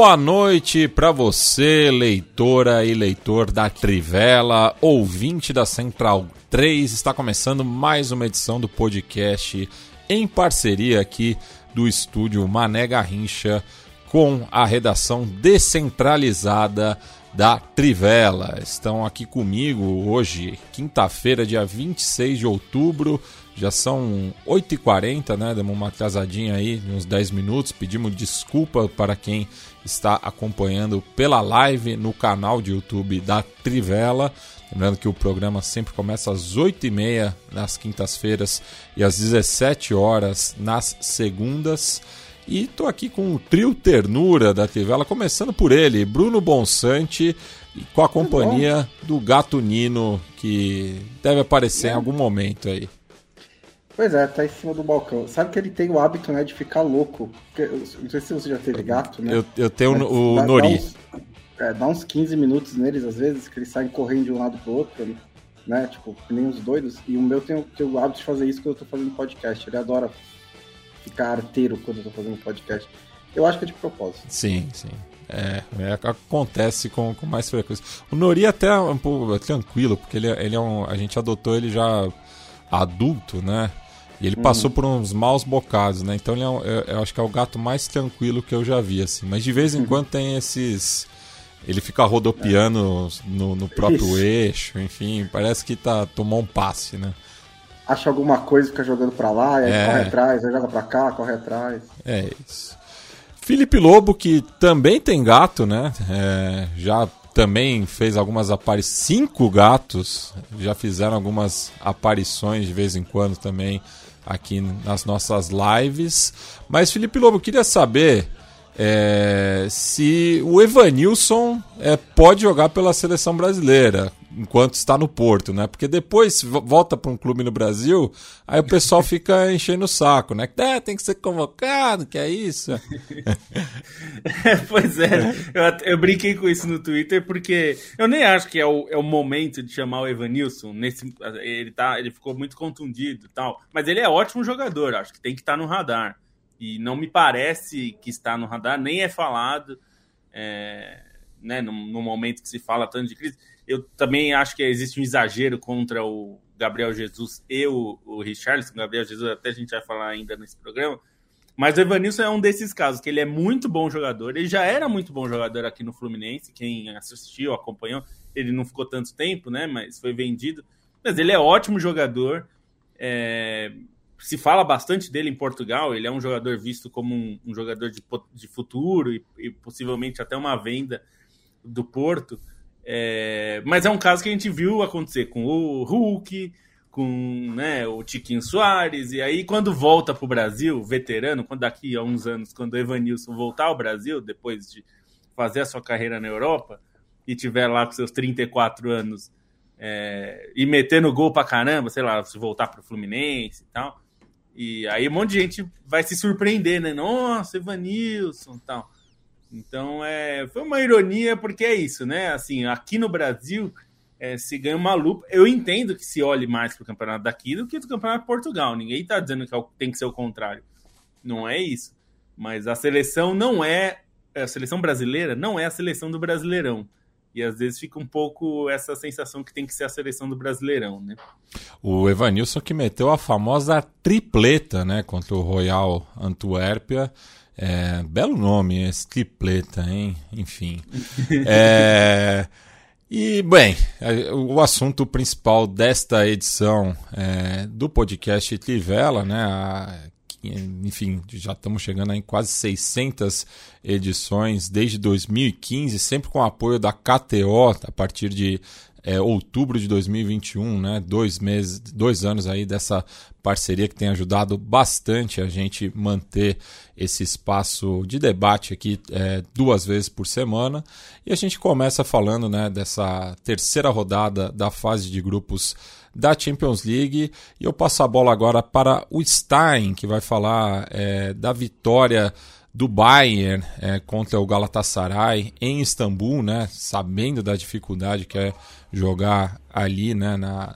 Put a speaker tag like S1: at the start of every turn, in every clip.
S1: Boa noite para você, leitora e leitor da Trivela, ouvinte da Central 3. Está começando mais uma edição do podcast em parceria aqui do estúdio Mané Garrincha com a redação descentralizada da Trivela. Estão aqui comigo hoje, quinta-feira, dia 26 de outubro. Já são 8h40, né? Demos uma atrasadinha aí, uns 10 minutos. Pedimos desculpa para quem está acompanhando pela live no canal de YouTube da Trivela. Lembrando que o programa sempre começa às 8h30 nas quintas-feiras e às 17 horas nas segundas. E estou aqui com o trio Ternura da Trivela, começando por ele, Bruno Bonsante, com a companhia do Gato Nino, que deve aparecer em algum momento aí.
S2: Pois é, tá em cima do balcão. Sabe que ele tem o hábito, né, de ficar louco. Não sei se você já teve gato, né?
S1: Eu, eu tenho Mas o dá, Nori.
S2: Dá uns, é, dá uns 15 minutos neles, às vezes, que eles saem correndo de um lado pro outro, né? Tipo, nem os doidos. E o meu tem, tem o hábito de fazer isso quando eu tô fazendo podcast. Ele adora ficar arteiro quando eu tô fazendo podcast. Eu acho que é de propósito.
S1: Sim, sim. É, é, acontece com, com mais frequência. O Nori até é um pouco tranquilo, porque ele, é, ele é um. A gente adotou ele já adulto, né? E ele passou por uns maus bocados, né? Então ele é, um, eu, eu, acho que é o gato mais tranquilo que eu já vi, assim. Mas de vez em quando tem esses. Ele fica rodopiando no, no, próprio Isso. eixo, enfim, parece que tá, tomou um passe, né?
S2: Acha alguma coisa, fica jogando pra lá, aí é. corre atrás, aí joga pra cá, corre atrás.
S1: É isso. Felipe Lobo, que também tem gato, né? É, já também fez algumas aparições. Cinco gatos já fizeram algumas aparições de vez em quando também aqui nas nossas lives. Mas, Felipe Lobo, queria saber é, se o Evanilson é, pode jogar pela seleção brasileira enquanto está no Porto, né? Porque depois volta para um clube no Brasil, aí o pessoal fica enchendo o saco, né? É, tem que ser convocado, que é isso.
S3: é, pois é, eu, eu, brinquei com isso no Twitter porque eu nem acho que é o, é o momento de chamar o Evanilson. Nesse, ele, tá, ele ficou muito contundido e tal, mas ele é ótimo jogador, acho que tem que estar tá no radar. E não me parece que está no radar, nem é falado, é, né, no, no, momento que se fala tanto de crise. Eu também acho que existe um exagero contra o Gabriel Jesus e o, o. Gabriel Jesus, até a gente vai falar ainda nesse programa. Mas o Evanilson é um desses casos, que ele é muito bom jogador. Ele já era muito bom jogador aqui no Fluminense. Quem assistiu, acompanhou, ele não ficou tanto tempo, né? Mas foi vendido. Mas ele é ótimo jogador. É, se fala bastante dele em Portugal. Ele é um jogador visto como um, um jogador de, de futuro e, e, possivelmente até uma venda do Porto. É, mas é um caso que a gente viu acontecer com o Hulk, com né, o Tiquinho Soares, e aí quando volta para o Brasil, veterano, quando daqui a uns anos, quando o Evanilson voltar ao Brasil, depois de fazer a sua carreira na Europa, e tiver lá com seus 34 anos é, e metendo gol para caramba, sei lá, se voltar para o Fluminense e tal, e aí um monte de gente vai se surpreender, né? Nossa, Evanilson e tal. Então, é, foi uma ironia, porque é isso, né? Assim, aqui no Brasil, é, se ganha uma lupa. Eu entendo que se olhe mais para o campeonato daqui do que do campeonato de Portugal. Ninguém está dizendo que é tem que ser o contrário. Não é isso. Mas a seleção não é. A seleção brasileira não é a seleção do Brasileirão. E às vezes fica um pouco essa sensação que tem que ser a seleção do Brasileirão, né?
S1: O Evanilson que meteu a famosa tripleta, né, contra o Royal Antuérpia. É, belo nome esse tripleta, hein? Enfim. é, e, bem, o assunto principal desta edição é, do podcast Trivela, né? A, enfim, já estamos chegando em quase 600 edições desde 2015, sempre com o apoio da KTO, a partir de é, outubro de 2021, né? Dois meses, dois anos aí dessa parceria que tem ajudado bastante a gente manter esse espaço de debate aqui é, duas vezes por semana. E a gente começa falando né, dessa terceira rodada da fase de grupos da Champions League. E eu passo a bola agora para o Stein, que vai falar é, da vitória do Bayern é, contra o Galatasaray em Istambul, né? Sabendo da dificuldade que é jogar ali, né? Na,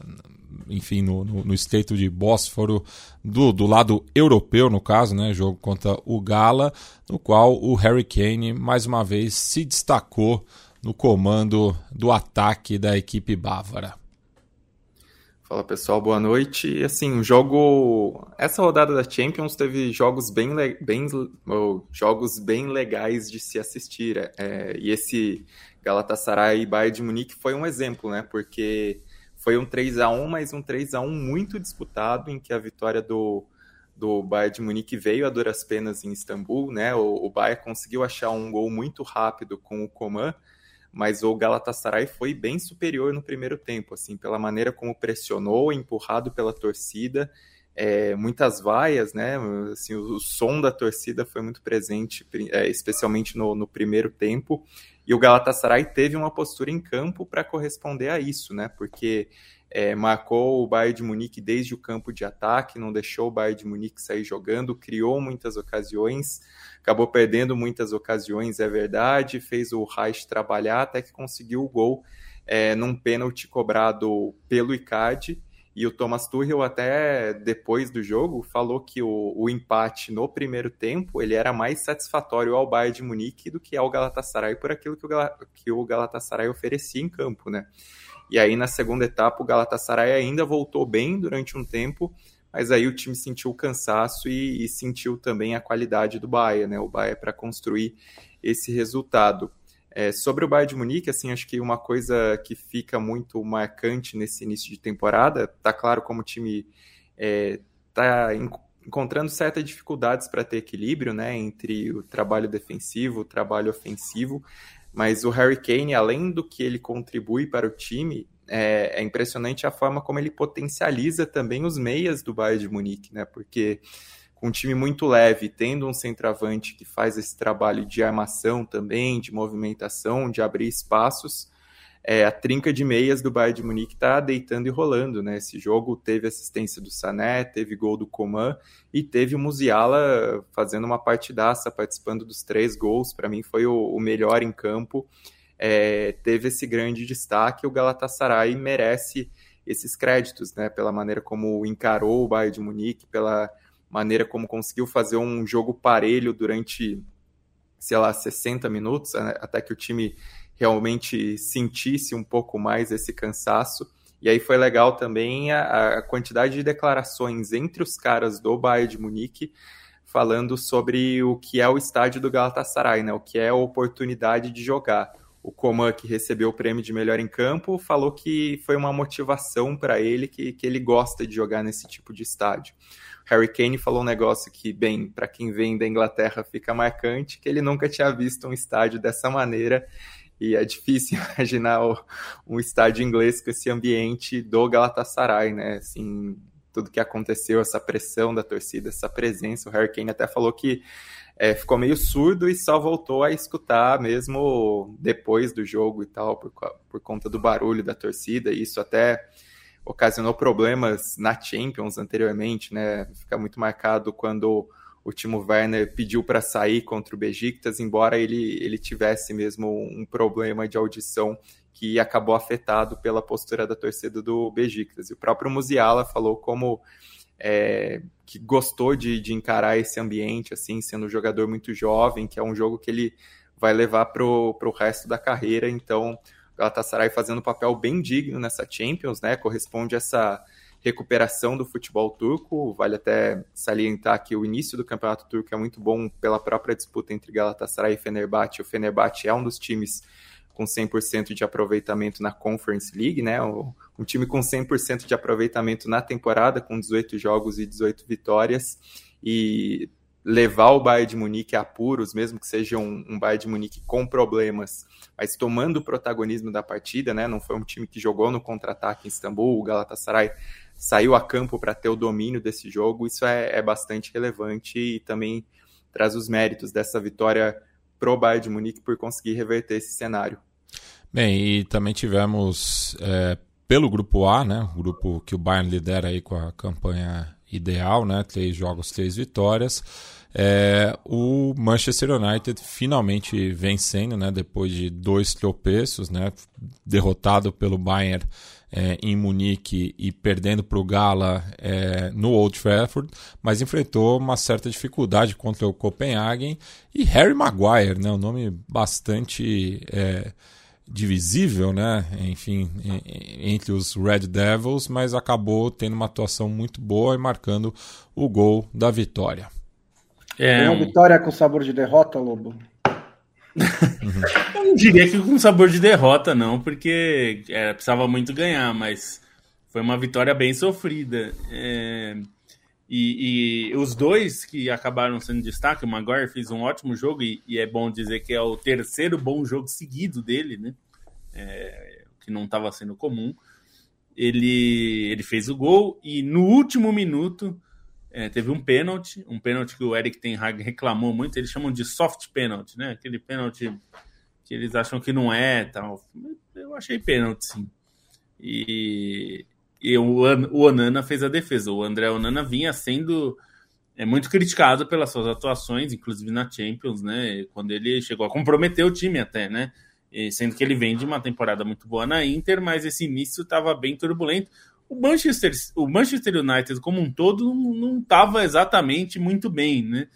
S1: enfim, no, no, no estreito de Bósforo, do, do lado europeu, no caso, né? Jogo contra o Gala, no qual o Harry Kane mais uma vez se destacou no comando do ataque da equipe bávara.
S4: Fala pessoal, boa noite. Assim, o jogo. Essa rodada da Champions teve jogos bem, bem... jogos bem legais de se assistir. É, e esse Galatasaray e Bayern de Munique foi um exemplo, né? Porque foi um 3 a 1 mas um 3 a 1 muito disputado, em que a vitória do, do Bayern de Munique veio a duras penas em Istambul, né? O, o Bayern conseguiu achar um gol muito rápido com o Coman mas o Galatasaray foi bem superior no primeiro tempo, assim, pela maneira como pressionou, empurrado pela torcida, é, muitas vaias, né? Assim, o, o, som da torcida foi muito presente, é, especialmente no, no, primeiro tempo. E o Galatasaray teve uma postura em campo para corresponder a isso, né? Porque é, marcou o Bayern de Munique desde o campo de ataque, não deixou o Bayern de Munique sair jogando, criou muitas ocasiões acabou perdendo muitas ocasiões, é verdade, fez o Reich trabalhar até que conseguiu o gol é, num pênalti cobrado pelo Icardi, e o Thomas Tuchel até depois do jogo falou que o, o, empate no primeiro tempo ele era mais satisfatório ao Bayern de Munique do que ao Galatasaray por aquilo que o, que o Galatasaray oferecia em campo, né? E aí na segunda etapa o Galatasaray ainda voltou bem durante um tempo, mas aí o time sentiu o cansaço e, e sentiu também a qualidade do Bahia, né? O Bahia para construir esse resultado. É, sobre o Bayern de Munique, assim, acho que uma coisa que fica muito marcante nesse início de temporada, tá claro como o time é, tá encontrando certas dificuldades para ter equilíbrio, né, entre o trabalho defensivo, o trabalho ofensivo, mas o Harry Kane, além do que ele contribui para o time, é, é, impressionante a forma como ele potencializa também os meias do Bayern de Munique, né? Porque com um time muito leve, tendo um centroavante que faz esse trabalho de armação também, de movimentação, de abrir espaços, é, a trinca de meias do Bayern de Munique está deitando e rolando, né? Esse jogo teve assistência do Sané, teve gol do Coman e teve o Musiala fazendo uma partidaça, participando dos três gols. Para mim foi o, o melhor em campo é, teve esse grande destaque. O Galatasaray merece esses créditos, né, pela maneira como encarou o Bayern de Munique, pela maneira como conseguiu fazer um jogo parelho durante, sei lá, 60 minutos, né, até que o time realmente sentisse um pouco mais esse cansaço. E aí foi legal também a, a quantidade de declarações entre os caras do Bayern de Munique falando sobre o que é o estádio do Galatasaray, né? O que é a oportunidade de jogar o Coman, que recebeu o prêmio de melhor em campo, falou que foi uma motivação para ele, que, que ele gosta de jogar nesse tipo de estádio. Harry Kane falou um negócio que, bem, para quem vem da Inglaterra fica marcante, que ele nunca tinha visto um estádio dessa maneira, e é difícil imaginar o, um estádio inglês com esse ambiente do Galatasaray, né? Assim, tudo que aconteceu, essa pressão da torcida, essa presença. O Harry Kane até falou que é, ficou meio surdo e só voltou a escutar mesmo depois do jogo e tal, por, por conta do barulho da torcida. E isso até ocasionou problemas na Champions anteriormente, né? Fica muito marcado quando o Timo Werner pediu para sair contra o Besiktas, embora ele, ele tivesse mesmo um problema de audição que acabou afetado pela postura da torcida do Besiktas. E o próprio Musiala falou como é, que gostou de, de encarar esse ambiente, assim, sendo um jogador muito jovem, que é um jogo que ele vai levar para o resto da carreira. Então, o Galatasaray fazendo um papel bem digno nessa Champions, né? Corresponde a essa recuperação do futebol turco. Vale até salientar que o início do campeonato turco é muito bom pela própria disputa entre Galatasaray e Fenerbahçe. O Fenerbahçe é um dos times com 100% de aproveitamento na Conference League, né? Um time com 100% de aproveitamento na temporada, com 18 jogos e 18 vitórias. e levar o Bayern de Munique a apuros, mesmo que seja um, um Bayern de Munique com problemas, mas tomando o protagonismo da partida, né? Não foi um time que jogou no contra-ataque em Istambul, o Galatasaray saiu a campo para ter o domínio desse jogo, isso é, é, bastante relevante e também traz os méritos dessa vitória pro Bayern de Munique por conseguir reverter esse cenário.
S1: Bem, e também tivemos é, pelo grupo A, né, o grupo que o Bayern lidera aí com a campanha ideal, né, três jogos, três vitórias. É, o Manchester United finalmente vencendo, né, depois de dois tropeços, né, derrotado pelo Bayern é, em Munique e perdendo para o Gala é, no Old Trafford, mas enfrentou uma certa dificuldade contra o Copenhagen e Harry Maguire, né, um nome bastante é, divisível, né, enfim, entre os Red Devils, mas acabou tendo uma atuação muito boa e marcando o gol da vitória.
S2: É uma vitória com sabor de derrota, Lobo?
S3: Eu não diria que com sabor de derrota, não, porque é, precisava muito ganhar, mas foi uma vitória bem sofrida. É, e, e, os dois que acabaram sendo destaque, o Maguire fez um ótimo jogo, e, e, é bom dizer que é o terceiro bom jogo seguido dele, né? É, que não estava sendo comum. Ele, ele fez o gol, e no último minuto é, teve um pênalti, um pênalti que o Eric Ten Hag reclamou muito, eles chamam de soft pênalti, né? Aquele pênalti que eles acham que não é, tal. Eu achei pênalti, sim. E, e o, o Onana fez a defesa. O André Onana vinha sendo é muito criticado pelas suas atuações, inclusive na Champions, né? Quando ele chegou a comprometer o time até, né? E sendo que ele vem de uma temporada muito boa na Inter, mas esse início estava bem turbulento o Manchester, o Manchester United como um todo não estava exatamente muito bem, né?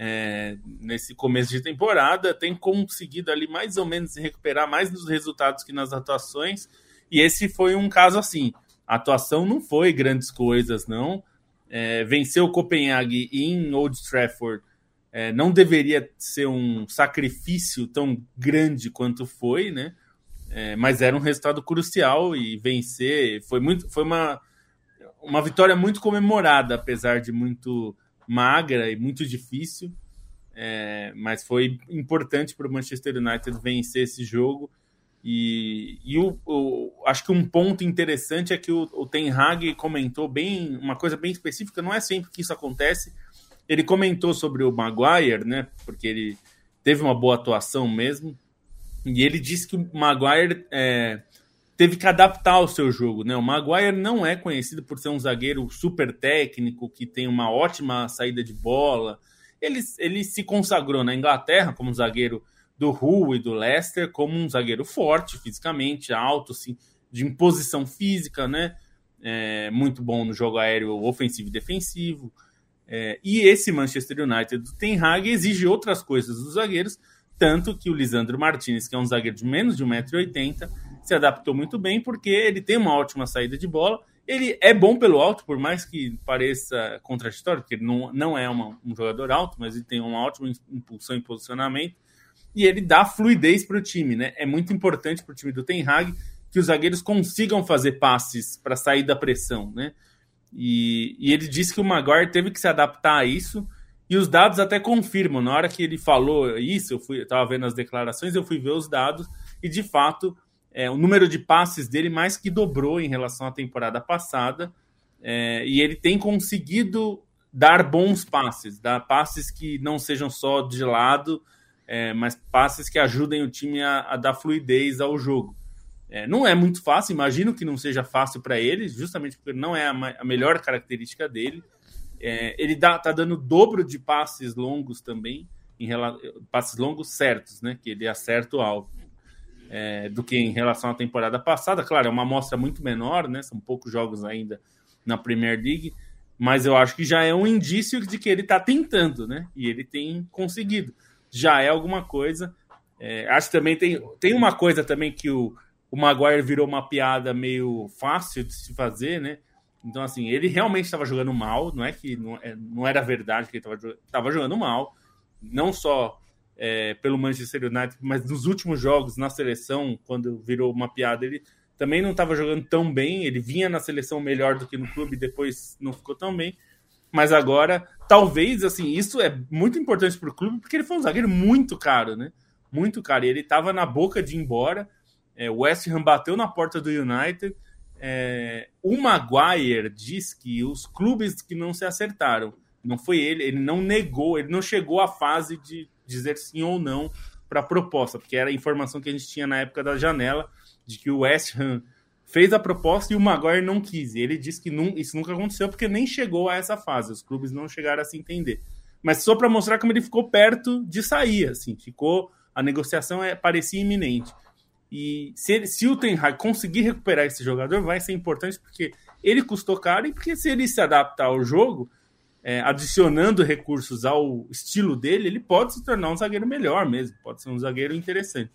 S3: É, nesse começo de temporada, tem conseguido ali mais ou menos se recuperar mais nos resultados que nas atuações, e esse foi um caso assim. A atuação não foi grandes coisas, não. É, venceu o Copenhague em Old Trafford é, não deveria ser um sacrifício tão grande quanto foi, né? É, mas era um resultado crucial e vencer foi muito foi uma, uma vitória muito comemorada, apesar de muito magra e muito difícil. É, mas foi importante para o Manchester United vencer esse jogo. E, e o, o, acho que um ponto interessante é que o, o Ten Hag comentou bem uma coisa bem específica. Não é sempre que isso acontece. Ele comentou sobre o Maguire, né? Porque ele teve uma boa atuação mesmo. E ele disse que o Maguire é, teve que adaptar o seu jogo. Né? O Maguire não é conhecido por ser um zagueiro super técnico, que tem uma ótima saída de bola. Ele, ele se consagrou na Inglaterra como zagueiro do Hull e do Leicester, como um zagueiro forte fisicamente, alto, assim, de imposição física, né? É, muito bom no jogo aéreo ofensivo e defensivo. É, e esse Manchester United do Ten Hag exige outras coisas dos zagueiros, tanto que o Lisandro Martinez, que é um zagueiro de menos de 1,80m, se adaptou muito bem porque ele tem uma ótima saída de bola. Ele é bom pelo alto, por mais que pareça contraditório, porque ele não, não é uma, um jogador alto, mas ele tem uma ótima impulsão em posicionamento. E ele dá fluidez para o time, né? É muito importante para o time do Ten Hag que os zagueiros consigam fazer passes para sair da pressão, né? E, e ele disse que o Maguire teve que se adaptar a isso e os dados até confirmam. Na hora que ele falou isso, eu fui, estava vendo as declarações, eu fui ver os dados e de fato é, o número de passes dele mais que dobrou em relação à temporada passada. É, e ele tem conseguido dar bons passes, dar passes que não sejam só de lado, é, mas passes que ajudem o time a, a dar fluidez ao jogo. É, não é muito fácil, imagino que não seja fácil para ele, justamente porque não é a, a melhor característica dele. É, ele dá, tá dando dobro de passes longos também, em passes longos certos, né? Que ele acerta o alvo. É, do que em relação à temporada passada. Claro, é uma amostra muito menor, né? São poucos jogos ainda na Premier League, mas eu acho que já é um indício de que ele está tentando, né? E ele tem conseguido. Já é alguma coisa. É, acho que também tem, tem uma coisa também que o, o Maguire virou uma piada meio fácil de se fazer, né? Então, assim, ele realmente estava jogando mal, não é que não, é, não era verdade que ele estava jogando mal, não só é, pelo Manchester United, mas nos últimos jogos na seleção, quando virou uma piada, ele também não estava jogando tão bem, ele vinha na seleção melhor do que no clube, depois não ficou tão bem. mas agora, talvez, assim, isso é muito importante para o clube, porque ele foi um zagueiro muito caro, né? Muito caro. E ele estava na boca de ir embora. É, o West Ham bateu na porta do United. É, o Maguire diz que os clubes que não se acertaram, não foi ele, ele não negou, ele não chegou à fase de dizer sim ou não para a proposta, porque era a informação que a gente tinha na época da janela de que o West Ham fez a proposta e o Maguire não quis. Ele disse que não, isso nunca aconteceu porque nem chegou a essa fase. Os clubes não chegaram a se entender. Mas só para mostrar como ele ficou perto de sair, assim, ficou a negociação é, parecia iminente. E se, ele, se o Ten Hag conseguir recuperar esse jogador, vai ser importante porque ele custou caro e porque se ele se adaptar ao jogo, é, adicionando recursos ao estilo dele, ele pode se tornar um zagueiro melhor mesmo, pode ser um zagueiro interessante.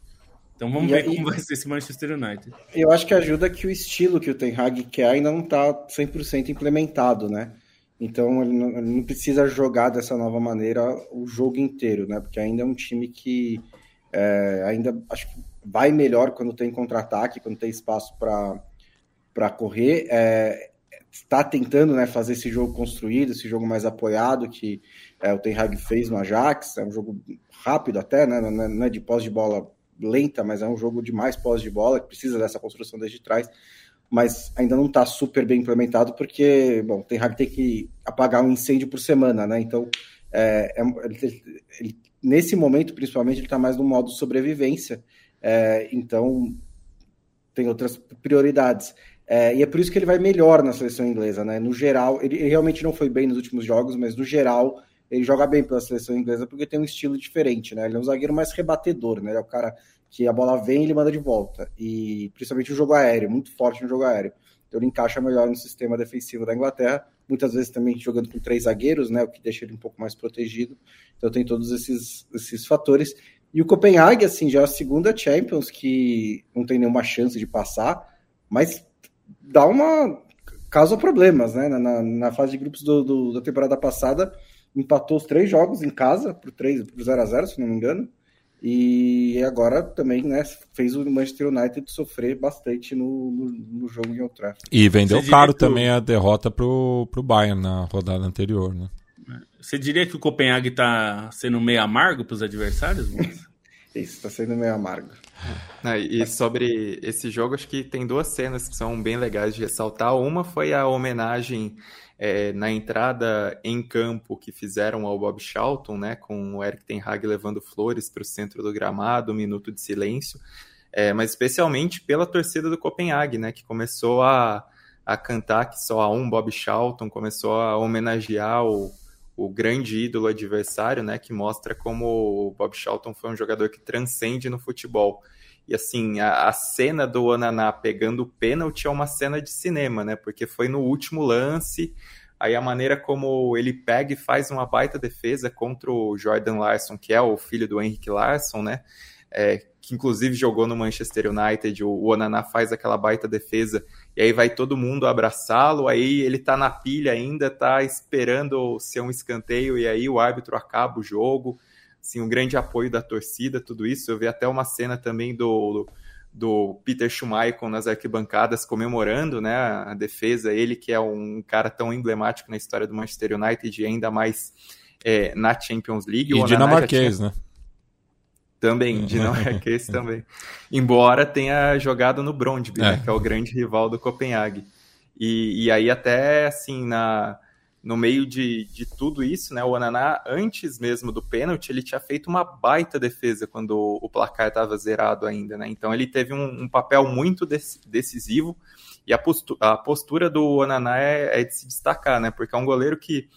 S3: Então vamos e ver aí, como vai ser esse Manchester United.
S2: Eu acho que ajuda que o estilo que o Ten Hag quer ainda não está 100% implementado, né? Então ele não, ele não, precisa jogar dessa nova maneira o jogo inteiro, né? Porque ainda é um time que é, ainda acho que vai melhor quando tem contra-ataque, quando tem espaço para correr. É, está tentando né, fazer esse jogo construído, esse jogo mais apoiado que é, o Ten Hag fez no Ajax. É um jogo rápido até, né, não é de pós de bola lenta, mas é um jogo de mais pós de bola, que precisa dessa construção desde trás, mas ainda não está super bem implementado, porque, bom, o Ten Hag tem que apagar um incêndio por semana, né? Então, é, é, ele, ele, nesse momento, principalmente, ele está mais no modo sobrevivência, é, então tem outras prioridades. É, e é por isso que ele vai melhor na seleção inglesa, né? No geral, ele, ele, realmente não foi bem nos últimos jogos, mas no geral ele joga bem pela seleção inglesa porque tem um estilo diferente, né? Ele é um zagueiro mais rebatedor, né? Ele é o cara que a bola vem e ele manda de volta. E principalmente o jogo aéreo, muito forte no jogo aéreo. Então ele encaixa melhor no sistema defensivo da Inglaterra, muitas vezes também jogando com três zagueiros, né? O que deixa ele um pouco mais protegido. Então tem todos esses, esses fatores. E o Copenhague, assim, já é a segunda Champions que não tem nenhuma chance de passar, mas dá uma. causa problemas, né? Na, na fase de grupos do, do, da temporada passada, empatou os três jogos em casa, por 3 por 0 a 0 se não me engano. E agora também né, fez o Manchester United sofrer bastante no, no, no jogo em Old Trafford.
S1: E vendeu caro também a derrota pro, pro Bayern na rodada anterior, né?
S3: Você diria que o Copenhague está sendo meio amargo para os adversários?
S2: Isso, está sendo meio amargo.
S4: Ah, e sobre esse jogo, acho que tem duas cenas que são bem legais de ressaltar. Uma foi a homenagem é, na entrada em campo que fizeram ao Bob Charlton, né, com o Eric Ten Hag levando flores para o centro do gramado, um minuto de silêncio, é, mas especialmente pela torcida do Copenhague, né, que começou a, a cantar que só há um Bob Charlton, começou a homenagear o, o grande ídolo adversário, né, que mostra como o Bob Charlton foi um jogador que transcende no futebol. E assim, a, a cena do Ananá pegando o pênalti é uma cena de cinema, né? Porque foi no último lance, aí a maneira como ele pega e faz uma baita defesa contra o Jordan Larson, que é o filho do Henrique Larson, né? É, que inclusive jogou no Manchester United, o, o Onaná faz aquela baita defesa, e aí vai todo mundo abraçá-lo, aí ele tá na pilha ainda, tá esperando ser um escanteio, e aí o árbitro acaba o jogo, assim, um grande apoio da torcida, tudo isso. Eu vi até uma cena também do, do Peter Schmeichel nas arquibancadas comemorando né, a defesa, ele que é um cara tão emblemático na história do Manchester United e ainda mais é, na Champions League.
S1: E dinamarquês, tinha... né?
S4: Também, dinamarquês também. Embora tenha jogado no Brondby, né, é. né, que é o grande rival do Copenhague. E, e aí até, assim, na no meio de, de tudo isso, né, o Ananá, antes mesmo do pênalti, ele tinha feito uma baita defesa quando o placar estava zerado ainda, né? Então ele teve um, um papel muito decisivo e a postura, a postura do Ananá é, é, de se destacar, né? Porque é um goleiro que,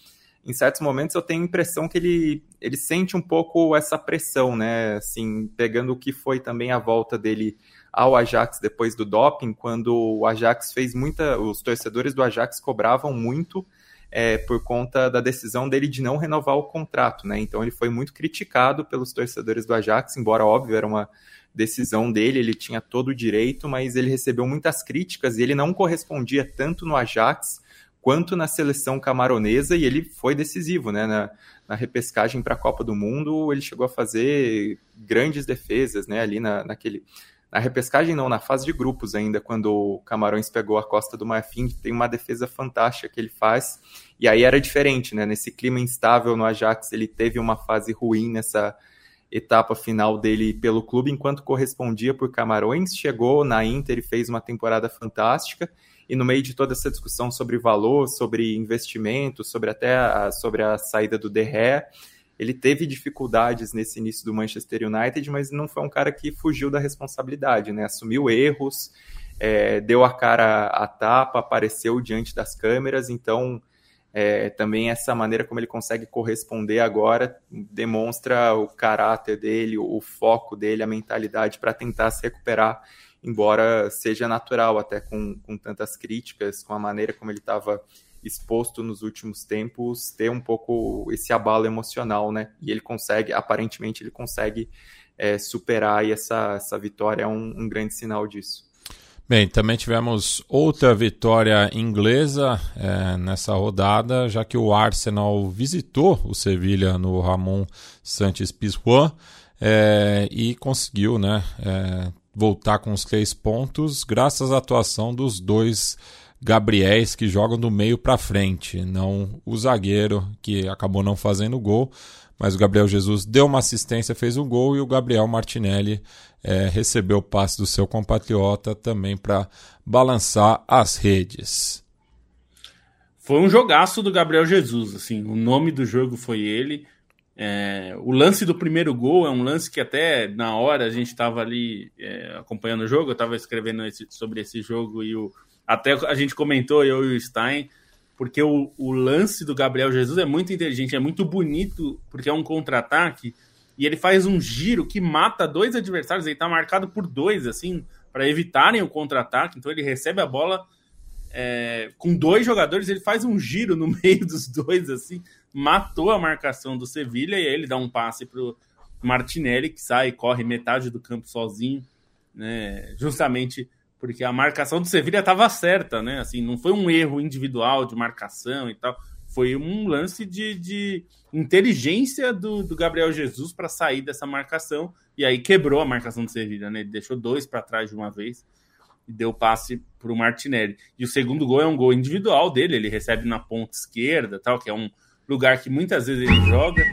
S4: em certos momentos, eu tenho a impressão que ele, ele sente um pouco essa pressão, né? Assim, pegando o que foi também a volta dele ao Ajax depois do doping, quando o Ajax fez muita. Os torcedores do Ajax cobravam muito é, por conta da decisão dele de não renovar o contrato, né? Então ele foi muito criticado pelos torcedores do Ajax, embora óbvio era uma decisão dele, ele tinha todo o direito, mas ele recebeu muitas críticas e ele não correspondia tanto no Ajax quanto na seleção camaronesa e ele foi decisivo, né? Na, na repescagem para a Copa do Mundo, ele chegou a fazer grandes defesas, né? Ali na, naquele na repescagem não, na fase de grupos ainda, quando o Camarões pegou a Costa do Marfim, tem uma defesa fantástica que ele faz, e aí era diferente, né? Nesse clima instável no Ajax, ele teve uma fase ruim nessa etapa final dele pelo clube, enquanto correspondia por Camarões, chegou na Inter e fez uma temporada fantástica, e no meio de toda essa discussão sobre valor, sobre investimento, sobre até a, sobre a saída do Derré, ele teve dificuldades nesse início do Manchester United, mas não foi um cara que fugiu da responsabilidade, né? Assumiu erros, é, deu a cara à tapa, apareceu diante das câmeras, então é, também essa maneira como ele consegue corresponder agora demonstra o caráter dele, o foco dele, a mentalidade para tentar se recuperar, embora seja natural, até com, com tantas críticas, com a maneira como ele estava exposto nos últimos tempos, ter um pouco esse abalo emocional, né? E ele consegue, aparentemente, ele consegue é, superar e essa, essa vitória é um, um grande sinal disso.
S1: Bem, também tivemos outra vitória inglesa é, nessa rodada, já que o Arsenal visitou o Sevilha no Ramon Santos Pizjuan é, e conseguiu né, é, voltar com os três pontos, graças à atuação dos dois Gabriéis que jogam do meio para frente, não o zagueiro que acabou não fazendo gol, mas o Gabriel Jesus deu uma assistência, fez um gol e o Gabriel Martinelli é, recebeu o passe do seu compatriota também para balançar as redes.
S3: Foi um jogaço do Gabriel Jesus, assim, o nome do jogo foi ele. É, o lance do primeiro gol é um lance que até na hora a gente estava ali é, acompanhando o jogo, eu estava escrevendo esse, sobre esse jogo e o, até a gente comentou, eu e o Stein, porque o, o lance do Gabriel Jesus é muito inteligente, é muito bonito, porque é um contra-ataque, e ele faz um giro que mata dois adversários, ele tá marcado por dois, assim, para evitarem o contra-ataque, então ele recebe a bola é, com dois jogadores, ele faz um giro no meio dos dois, assim, matou a marcação do Sevilha, e aí ele dá um passe pro Martinelli, que sai, corre metade do campo sozinho, né, justamente porque a marcação do Sevilha estava certa, né? Assim, não foi um erro individual de marcação e tal, foi um lance de, de inteligência do, do, Gabriel Jesus para sair dessa marcação e aí quebrou a marcação do Sevilha, né? Ele deixou dois para trás de uma vez e deu passe para o Martinelli. E o segundo gol é um gol individual dele, ele recebe na ponta esquerda, tal, que é um lugar que muitas vezes ele joga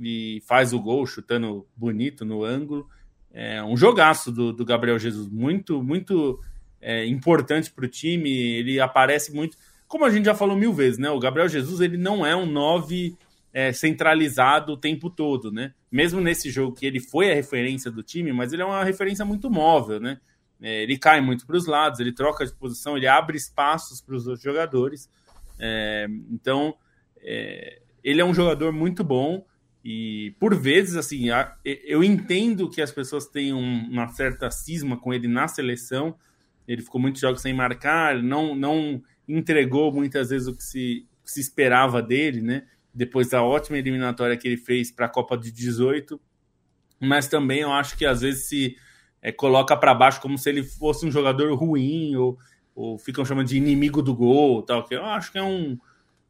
S3: e faz o gol chutando bonito no ângulo. É um jogaço do, do Gabriel Jesus, muito, muito é, importante para o time. Ele aparece muito. Como a gente já falou mil vezes, né? O Gabriel Jesus ele não é um 9 é, centralizado o tempo todo, né? Mesmo nesse jogo que ele foi a referência do time, mas ele é uma referência muito móvel, né? É, ele cai muito para os lados, ele troca de posição, ele abre espaços para os outros jogadores. É, então, é, ele é um jogador muito bom. E por vezes, assim, eu entendo que as pessoas têm uma certa cisma com ele na seleção. Ele ficou muitos jogos sem marcar, não, não entregou muitas vezes o que se, se esperava dele, né? Depois da ótima eliminatória que ele fez para a Copa de 18. Mas também eu acho que às vezes se é, coloca para baixo como se ele fosse um jogador ruim ou, ou ficam chamando de inimigo do gol, tal. Que eu acho que é um,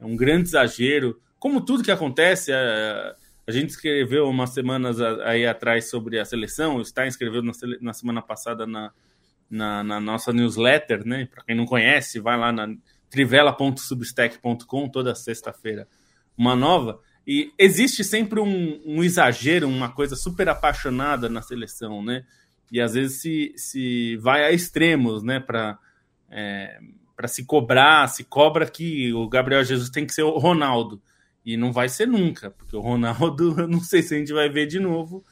S3: é um grande exagero. Como tudo que acontece, é, a gente escreveu umas semanas aí atrás sobre a seleção, o Stein escreveu na, na semana passada na, na, na, nossa newsletter, né? Para quem não conhece, vai lá na trivela.substack.com toda sexta-feira, uma nova. E existe sempre um, um, exagero, uma coisa super apaixonada na seleção, né? E às vezes se, se vai a extremos, né? Para é, para se cobrar, se cobra que o Gabriel Jesus tem que ser o Ronaldo. E não vai ser nunca, porque o Ronaldo, eu não sei se a gente vai ver de novo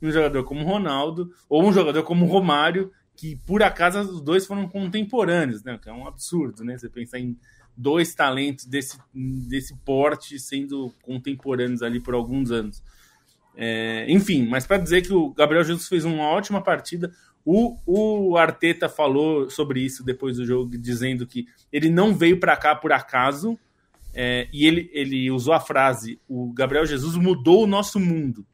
S3: um jogador como Ronaldo ou um jogador como Romário, que por acaso os dois foram contemporâneos, né? Que é um absurdo, né? Você pensar em dois talentos desse, desse porte sendo contemporâneos ali por alguns anos. É, enfim, mas para dizer que o Gabriel Jesus fez uma ótima partida, o, o Arteta falou sobre isso depois do jogo, dizendo que ele não veio para cá por acaso, é, e ele, ele usou a frase: o Gabriel Jesus mudou o nosso mundo.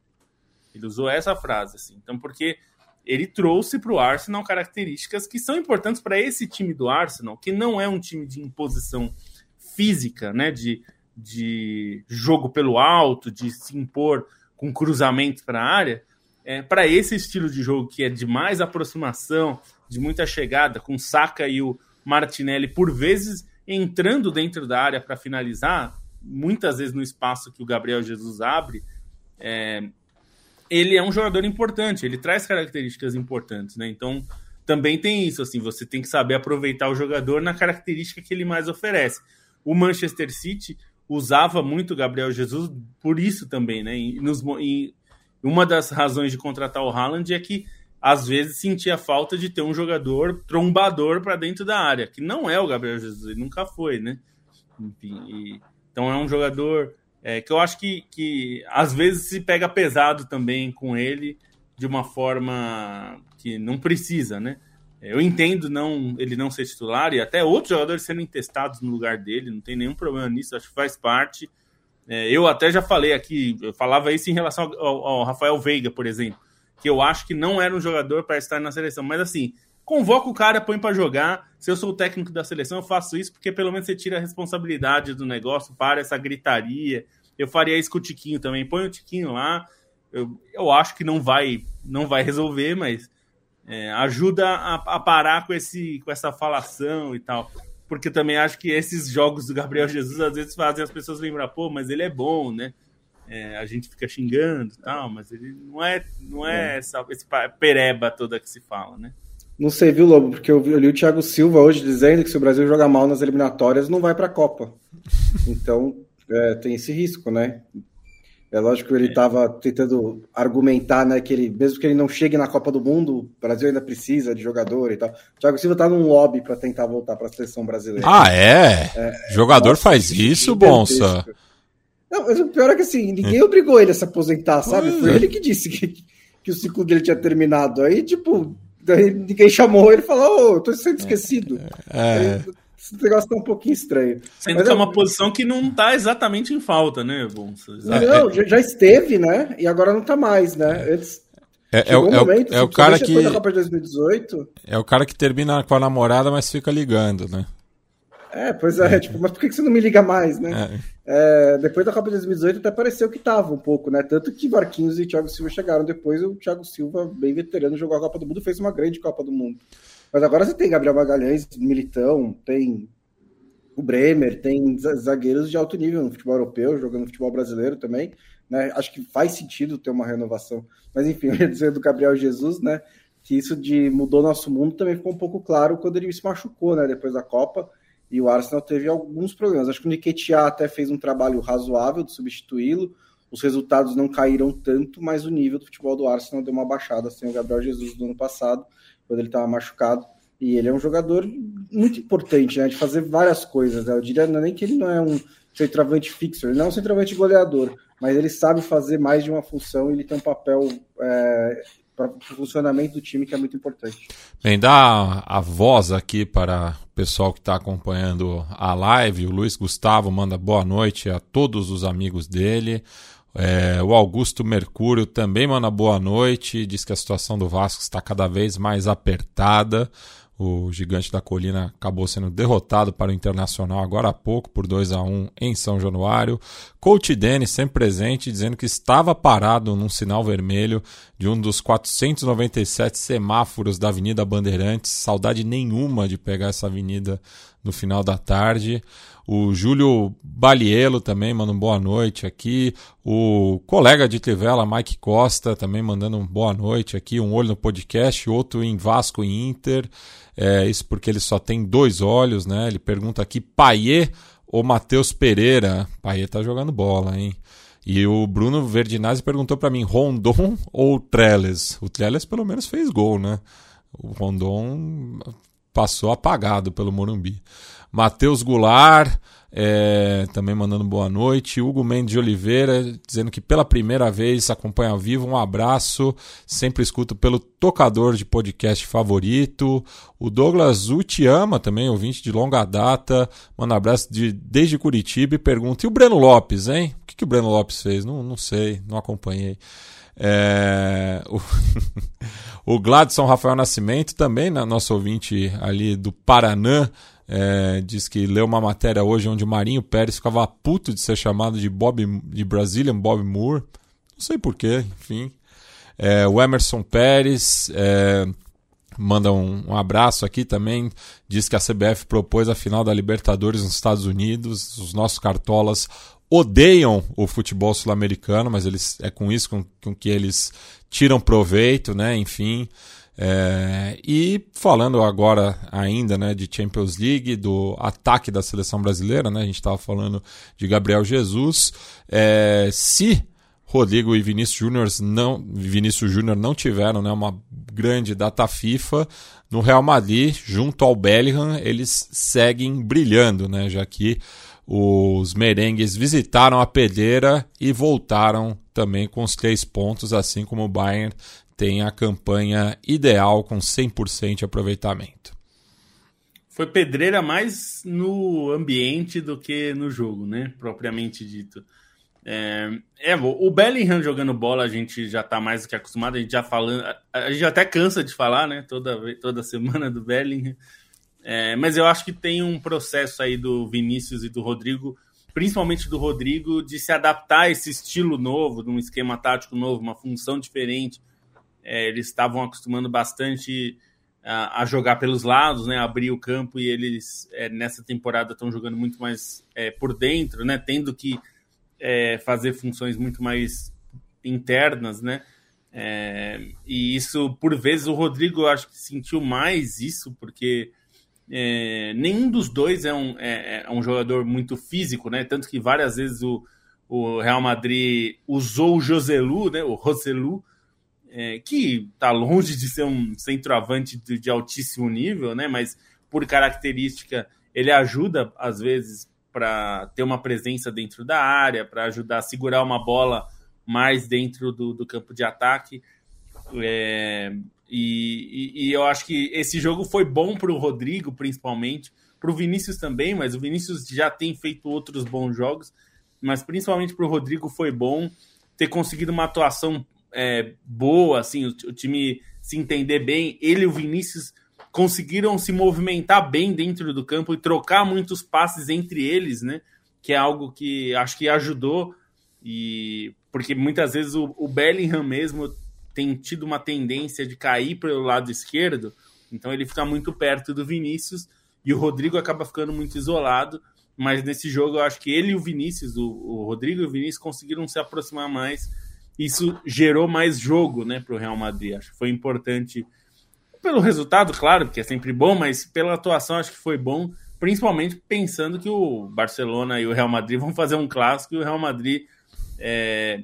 S3: Ele usou essa frase, assim. Então, porque ele trouxe para o Arsenal características que são importantes para esse time do Arsenal, que não é um time de imposição física, né? De, de jogo pelo alto, de se impor com cruzamentos para a área, é, para esse estilo de jogo que é de mais aproximação, de muita chegada, com Saka e o Martinelli por vezes entrando dentro da área para finalizar, muitas vezes no espaço que o Gabriel Jesus abre, é, ele é um jogador importante, ele traz características importantes, né? Então também tem isso, assim, você tem que saber aproveitar o jogador na característica que ele mais oferece. O Manchester City usava muito o Gabriel Jesus por isso também, né? Nos, uma das razões de contratar o Haaland é que às vezes sentia falta de ter um jogador trombador para dentro da área, que não é o Gabriel Jesus, ele nunca foi, né? Enfim, e, então é um jogador é, que eu acho que, que às vezes se pega pesado também com ele de uma forma que não precisa, né? Eu entendo não ele não ser titular e até outros jogadores serem testados no lugar dele, não tem nenhum problema nisso, acho que faz parte. É, eu até já falei aqui, eu falava isso em relação ao, ao, Rafael Veiga, por exemplo, que eu acho que não era um jogador para estar na seleção, mas assim, convoca o cara, põe para jogar. Se eu sou o técnico da seleção, eu faço isso porque pelo menos você tira a responsabilidade do negócio, para essa gritaria. Eu faria isso com o Tiquinho também, põe o Tiquinho lá. Eu, eu acho que não vai, não vai resolver, mas é, ajuda a, a, parar com, esse, com essa falação e tal. Porque também acho que esses jogos do Gabriel Jesus às vezes fazem as pessoas lembrar, pô, mas ele é bom, né? É, a gente fica xingando e tal, mas ele não é, não é, é. Essa, esse pereba toda que se fala, né?
S2: Não sei, viu, Lobo? Porque eu, li o Thiago Silva hoje dizendo que se o Brasil jogar mal nas eliminatórias, não vai para a Copa. Então, é, tem esse risco, né? É lógico que ele estava é. tentando argumentar, né, que ele, mesmo que ele não chegue na Copa do Mundo, o Brasil ainda precisa de jogador e tal. O Thiago Silva está num lobby para tentar voltar para a seleção brasileira.
S1: Ah, é? é jogador nossa, faz isso, Bonsa?
S2: Não, mas o pior é que assim, ninguém obrigou ele a se aposentar, sabe? Foi ele que disse que, que o ciclo dele tinha terminado. Aí, tipo, daí ninguém chamou ele e falou, oh, eu tô sendo esquecido. É. Aí, esse negócio tá um pouquinho estranho.
S3: Sendo Mas que é uma posição que não tá exatamente em falta, né, Bonsa?
S2: Não, já, já esteve, né? E agora não tá mais, né? Antes,
S1: é, é, um momento, é, é o cara que.
S2: Da Copa de 2018,
S1: é o cara que termina com a namorada, mas fica ligando, né?
S2: É, pois é, tipo, mas por que você não me liga mais, né? É. É, depois da Copa de 2018 até pareceu que tava um pouco, né? Tanto que Marquinhos e Thiago Silva chegaram depois, o Thiago Silva, bem veterano, jogou a Copa do Mundo, fez uma grande Copa do Mundo. Mas agora você tem Gabriel Magalhães, Militão, tem o Bremer, tem zagueiros de alto nível no futebol europeu, jogando futebol brasileiro também. Né? Acho que faz sentido ter uma renovação. Mas enfim, eu ia dizer do Gabriel Jesus, né? Que isso de mudou nosso mundo também ficou um pouco claro quando ele se machucou, né? Depois da Copa. E o Arsenal teve alguns problemas. Acho que o Nketiah até fez um trabalho razoável de substituí-lo. Os resultados não caíram tanto, mas o nível do futebol do Arsenal deu uma baixada sem o Gabriel Jesus do ano passado quando ele estava machucado. E ele é um jogador muito importante, né? De fazer várias coisas. Né? Eu diria é nem que ele não é um centroavante fixo, ele não é um centroavante goleador, mas ele sabe fazer mais de uma função e ele tem um papel é, para o funcionamento do time que é muito importante.
S1: Bem, dá a voz aqui para o pessoal que está acompanhando a live. O Luiz Gustavo manda boa noite a todos os amigos dele. É, o Augusto Mercúrio também manda boa noite, diz que a situação do Vasco está cada vez mais apertada. O gigante da colina acabou sendo derrotado para o Internacional agora há pouco por 2 a 1 em São Januário. Coach Denis sempre presente, dizendo que estava parado num sinal vermelho de um dos 497 semáforos da Avenida Bandeirantes. Saudade nenhuma de pegar essa avenida no final da tarde. O Júlio Balielo também manda um boa noite aqui. O colega de Trivela, Mike Costa, também mandando um boa noite aqui. Um olho no podcast, outro em Vasco e Inter. É, isso porque ele só tem dois olhos, né? Ele pergunta aqui, Paier ou Matheus Pereira? Paier tá jogando bola, hein? E o Bruno Verdinazzi perguntou para mim, Rondon ou Trellis? O Trellis pelo menos fez gol, né? O Rondon passou apagado pelo Morumbi. Matheus Goulart, é, também mandando boa noite. Hugo Mendes de Oliveira, dizendo que pela primeira vez acompanha ao vivo. Um abraço, sempre escuto pelo tocador de podcast favorito. O Douglas U te ama também, ouvinte de longa data. Manda um abraço de, desde Curitiba e pergunta: e o Breno Lopes, hein? O que, que o Breno Lopes fez? Não, não sei, não acompanhei. É, o, o Gladson Rafael Nascimento, também, né, nosso ouvinte ali do Paraná, é, diz que leu uma matéria hoje onde o Marinho Pérez ficava puto de ser chamado de Bob de Brazilian Bob Moore. Não sei porquê, enfim. É, o Emerson Pérez é, manda um, um, abraço aqui também. Diz que a CBF propôs a final da Libertadores nos Estados Unidos. Os nossos cartolas odeiam o futebol sul-americano, mas eles é com isso com, com que eles tiram proveito, né? Enfim. É, e falando agora ainda né, de Champions League, do ataque da seleção brasileira, né, a gente estava falando de Gabriel Jesus. É, se Rodrigo e Vinícius Júnior não, Vinícius Júnior não tiveram né, uma grande data FIFA, no Real Madrid, junto ao Bellingham, eles seguem brilhando, né, já que os merengues visitaram a pedreira e voltaram também com os três pontos, assim como o Bayern tem a campanha ideal com 100% de aproveitamento.
S3: Foi pedreira mais no ambiente do que no jogo, né? Propriamente dito. É, é, o Bellingham jogando bola a gente já tá mais do que acostumado, a gente já falando, a gente até cansa de falar, né? Toda, toda semana do Bellingham. É, mas eu acho que tem um processo aí do Vinícius e do Rodrigo, principalmente do Rodrigo, de se adaptar a esse estilo novo, de um esquema tático novo, uma função diferente. É, eles estavam acostumando bastante a, a, jogar pelos lados, né, abrir o campo, e eles é, nessa temporada estão jogando muito mais é, por dentro, né, tendo que é, fazer funções muito mais internas, né, é, e isso, por vezes, o Rodrigo acho que sentiu mais isso, porque é, nenhum dos dois é um, é, é, um jogador muito físico, né? Tanto que várias vezes o, o Real Madrid usou o Joselu, né? O Roselu, é, que está longe de ser um centroavante de, de, altíssimo nível, né? Mas por característica ele ajuda às vezes para ter uma presença dentro da área, para ajudar a segurar uma bola mais dentro do, do campo de ataque. É, e, e, e, eu acho que esse jogo foi bom para o Rodrigo, principalmente, para o Vinícius também, mas o Vinícius já tem feito outros bons jogos, mas principalmente para o Rodrigo foi bom ter conseguido uma atuação é, boa, assim, o, o, time se entender bem. Ele e o Vinícius conseguiram se movimentar bem dentro do campo e trocar muitos passes entre eles, né? Que é algo que acho que ajudou. E porque muitas vezes o, o Bellingham mesmo tem tido uma tendência de cair pelo lado esquerdo, então ele fica muito perto do Vinícius e o Rodrigo acaba ficando muito isolado. Mas nesse jogo eu acho que ele e o Vinícius, o, o Rodrigo e o Vinícius conseguiram se aproximar mais isso gerou mais jogo né, para o Real Madrid. Acho que foi importante pelo resultado, claro, porque é sempre bom, mas pela atuação acho que foi bom, principalmente pensando que o Barcelona e o Real Madrid vão fazer um clássico e o Real Madrid é,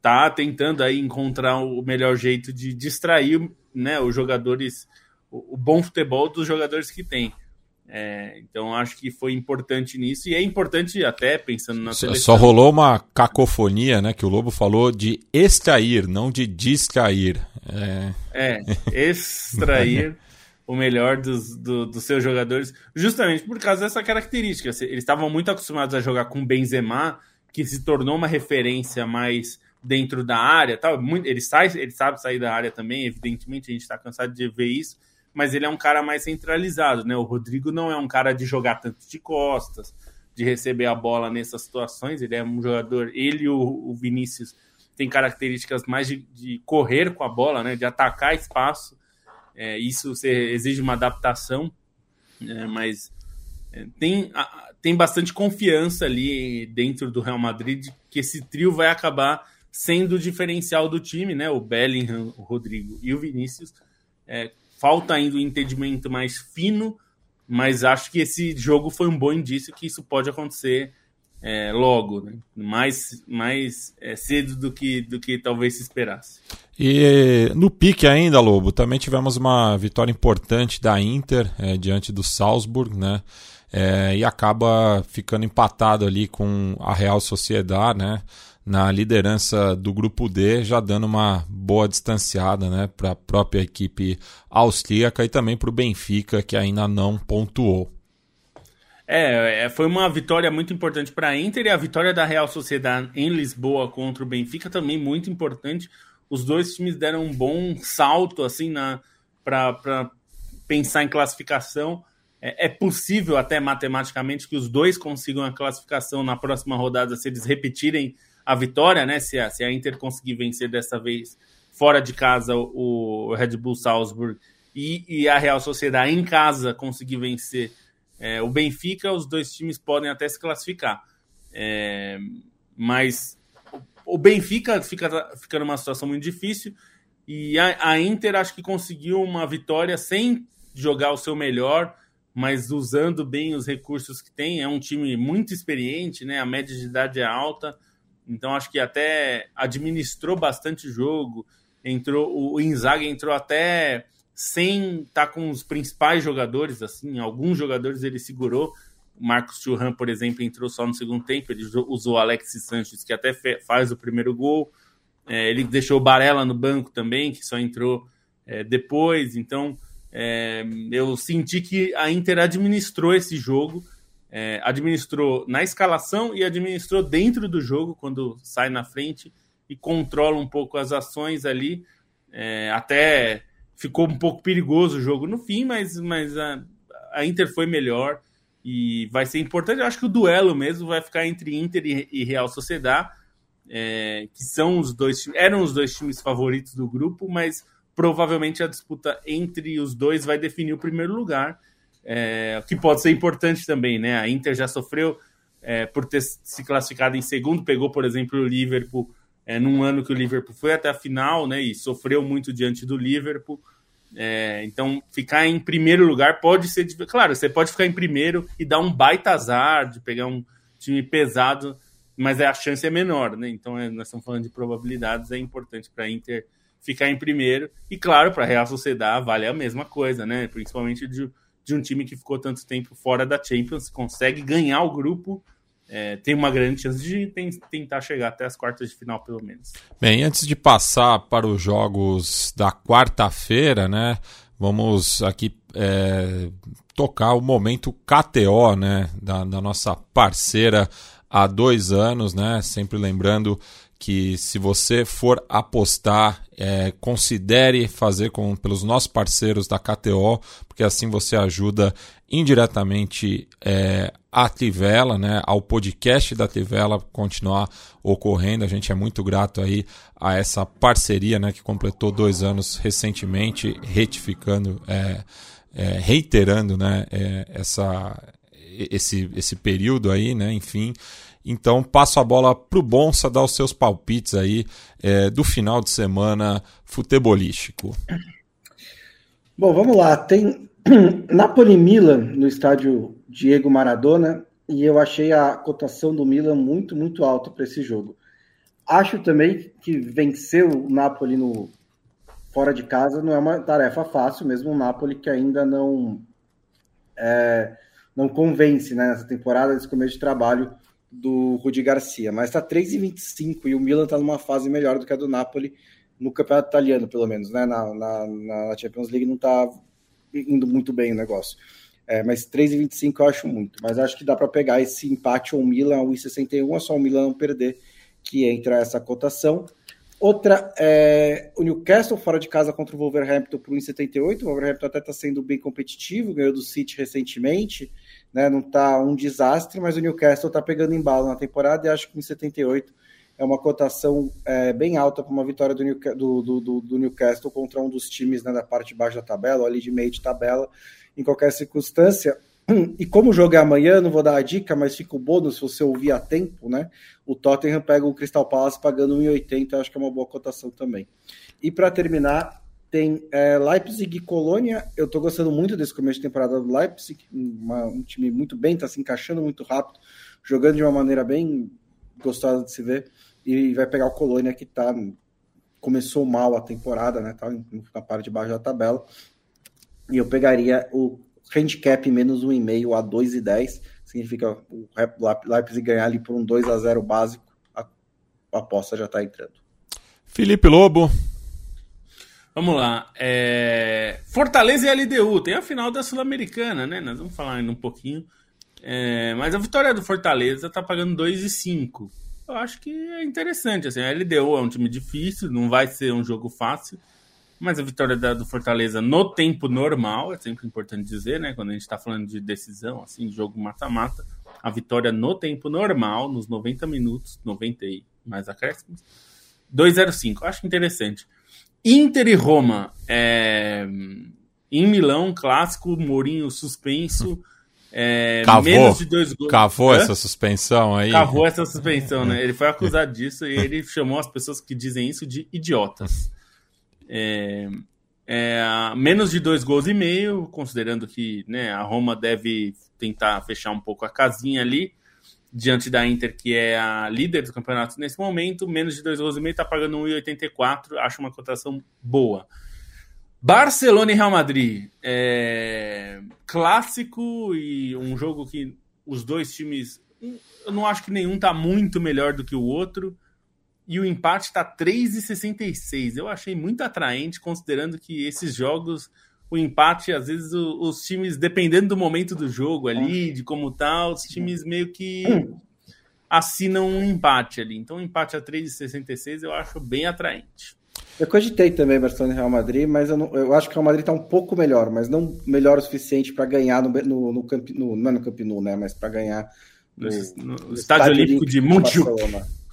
S3: tá tentando aí encontrar o melhor jeito de distrair né, os jogadores, o, o bom futebol dos jogadores que tem. É, então acho que foi importante nisso e é importante até pensando na
S1: seleção. Só rolou uma cacofonia, né? Que o Lobo falou de extrair, não de distrair.
S3: É, é extrair o melhor dos, do, dos seus jogadores, justamente por causa dessa característica. Eles estavam muito acostumados a jogar com Benzema, que se tornou uma referência mais dentro da área, tal. Muito, ele sai, ele sabe sair da área também. Evidentemente a gente está cansado de ver isso mas ele é um cara mais centralizado, né? O Rodrigo não é um cara de jogar tanto de costas, de receber a bola nessas situações. Ele é um jogador, ele e o, o Vinícius têm características mais de, de, correr com a bola, né? De atacar espaço. É, isso exige uma adaptação, é, mas é, tem, tem bastante confiança ali dentro do Real Madrid que esse trio vai acabar sendo o diferencial do time, né? O Bellingham, o Rodrigo e o Vinícius. É, falta ainda um entendimento mais fino, mas acho que esse jogo foi um bom indício que isso pode acontecer é, logo, né? mais, mais é, cedo do que, do que talvez se esperasse.
S1: E no pique ainda, Lobo, também tivemos uma vitória importante da Inter é, diante do Salzburg, né? É, e acaba ficando empatado ali com a Real Sociedade, né? Na liderança do grupo D, já dando uma boa distanciada né, para a própria equipe austríaca e também para o Benfica, que ainda não pontuou.
S3: É, é foi uma vitória muito importante para a Inter e a vitória da Real Sociedade em Lisboa contra o Benfica também muito importante. Os dois times deram um bom salto assim na para pensar em classificação. É, é possível até matematicamente que os dois consigam a classificação na próxima rodada se eles repetirem a vitória, né? Se a, se a Inter conseguir vencer dessa vez fora de casa o Red Bull Salzburg e, e a Real Sociedade em casa conseguir vencer é, o Benfica, os dois times podem até se classificar. É, mas o Benfica fica, fica numa situação muito difícil e a, a, Inter acho que conseguiu uma vitória sem jogar o seu melhor, mas usando bem os recursos que tem. É um time muito experiente, né? A média de idade é alta, então acho que até administrou bastante jogo. Entrou o Inzaghi entrou até sem estar tá com os principais jogadores, assim, alguns jogadores ele segurou. O Marcos Churran, por exemplo, entrou só no segundo tempo, ele usou Alexis Sanches, que até faz o primeiro gol. É, ele deixou o Barella no banco também, que só entrou é, depois. Então, é, eu senti que a Inter administrou esse jogo, é, administrou na escalação e administrou dentro do jogo, quando sai na frente e controla um pouco as ações ali. É, até ficou um pouco perigoso o jogo no fim, mas, mas a, a Inter foi melhor e vai ser importante. Eu acho que o duelo mesmo vai ficar entre Inter e, e Real Sociedade, é, que são os dois eram os dois times favoritos do grupo, mas provavelmente a disputa entre os dois vai definir o primeiro lugar, é, que pode ser importante também, né? A Inter já sofreu é, por ter se classificado em segundo, pegou, por exemplo, o Liverpool é, num ano que o Liverpool foi até a final, né, e sofreu muito diante do Liverpool. É, então, ficar em primeiro lugar pode ser. Claro, você pode ficar em primeiro e dar um baita azar de pegar um time pesado, mas a chance é menor, né? Então, é, nós estamos falando de probabilidades, é importante para a Inter ficar em primeiro. E, claro, para a Real Sociedade vale a mesma coisa, né? Principalmente de, de um time que ficou tanto tempo fora da Champions, consegue ganhar o grupo é, tem uma grande chance de tentar chegar até as quartas de final, pelo menos.
S1: Bem, antes de passar para os jogos da quarta-feira, né? Vamos aqui é, tocar o momento KTO, né? Da, da nossa parceira há dois anos, né? Sempre lembrando que se você for apostar, é, considere fazer com pelos nossos parceiros da KTO, porque assim você ajuda indiretamente é, a Tivela, né, ao podcast da Tivela continuar ocorrendo. A gente é muito grato aí a essa parceria, né, que completou dois anos recentemente, retificando, é, é, reiterando, né, é, essa, esse, esse período aí, né, enfim. Então passo a bola pro Bonsa dar os seus palpites aí é, do final de semana futebolístico.
S2: Bom, vamos lá. Tem Napoli Milan no estádio Diego Maradona e eu achei a cotação do Milan muito, muito alta para esse jogo. Acho também que vencer o Napoli no fora de casa não é uma tarefa fácil, mesmo o Napoli que ainda não é, não convence né, nessa temporada desse começo de trabalho do Rudi Garcia, mas está 3,25 e o Milan está numa fase melhor do que a do Napoli no campeonato italiano, pelo menos, né? Na, na, na Champions League não está indo muito bem o negócio. É, mas 3,25 eu acho muito. Mas acho que dá para pegar esse empate ou Milan 1,61, é só o Milan não perder que entra essa cotação. Outra é o Newcastle fora de casa contra o Wolverhampton por 1,78. O Wolverhampton até está sendo bem competitivo, ganhou do City recentemente né? Não está um desastre, mas o Newcastle está pegando embalo na temporada e acho que em 78 é uma cotação é, bem alta para uma vitória do, do, do, do, Newcastle contra um dos times né, da parte de baixo da tabela, ou ali de meio de tabela, em qualquer circunstância. E como jogo é amanhã, não vou dar a dica, mas fica o bônus se você ouvir a tempo, né? O Tottenham pega o Crystal Palace pagando 1,80, acho que é uma boa cotação também. E para terminar, tem é, Leipzig e Colônia. Eu estou gostando muito desse começo de temporada do Leipzig. Uma, um time muito bem, está se encaixando muito rápido, jogando de uma maneira bem gostosa de se ver. E vai pegar o Colônia que tá, começou mal a temporada, né? Tá na parte de baixo da tabela. E eu pegaria o handicap menos 1,5 a 2,10. Significa o Leipzig ganhar ali por um 2 a 0 básico. A aposta já está entrando.
S1: Felipe Lobo,
S3: Vamos lá. É... Fortaleza e LDU. Tem a final da Sul-Americana, né? Nós vamos falar ainda um pouquinho. É... Mas a vitória do Fortaleza tá pagando 2,5. Eu acho que é interessante. Assim, a LDU é um time difícil, não vai ser um jogo fácil. Mas a vitória da, do Fortaleza no tempo normal, é sempre importante dizer, né? Quando a gente está falando de decisão, assim, jogo mata-mata, a vitória no tempo normal, nos 90 minutos, 90 e mais acréscimos, 2,05. Acho interessante. Inter e Roma. É... Em Milão, clássico, Mourinho suspenso. É,
S1: Cavou,
S3: menos de dois gols.
S1: cavou essa suspensão aí.
S3: Cavou essa suspensão, né? Ele foi acusado disso e ele chamou as pessoas que dizem isso de idiotas. É, é, menos de dois gols e meio, considerando que né, a Roma deve tentar fechar um pouco a casinha ali, diante da Inter, que é a líder do campeonato nesse momento, menos de dois gols e meio, está pagando 1,84, acho uma cotação boa. Barcelona e Real Madrid. É... Clássico e um jogo que os dois times. Eu não acho que nenhum tá muito melhor do que o outro. E o empate está 3,66. Eu achei muito atraente, considerando que esses jogos, o empate, às vezes, os times, dependendo do momento do jogo ali, de como tá, os times meio que assinam um empate ali. Então, o empate a 3,66 eu acho bem atraente.
S2: Eu cogitei também Barcelona e Real Madrid, mas eu, não, eu acho que o Real Madrid está um pouco melhor, mas não melhor o suficiente para ganhar no, no, no, Camp, no, não é no Camp Nou, né? Mas para ganhar
S3: no, no, no Estádio Olímpico de Montjuic.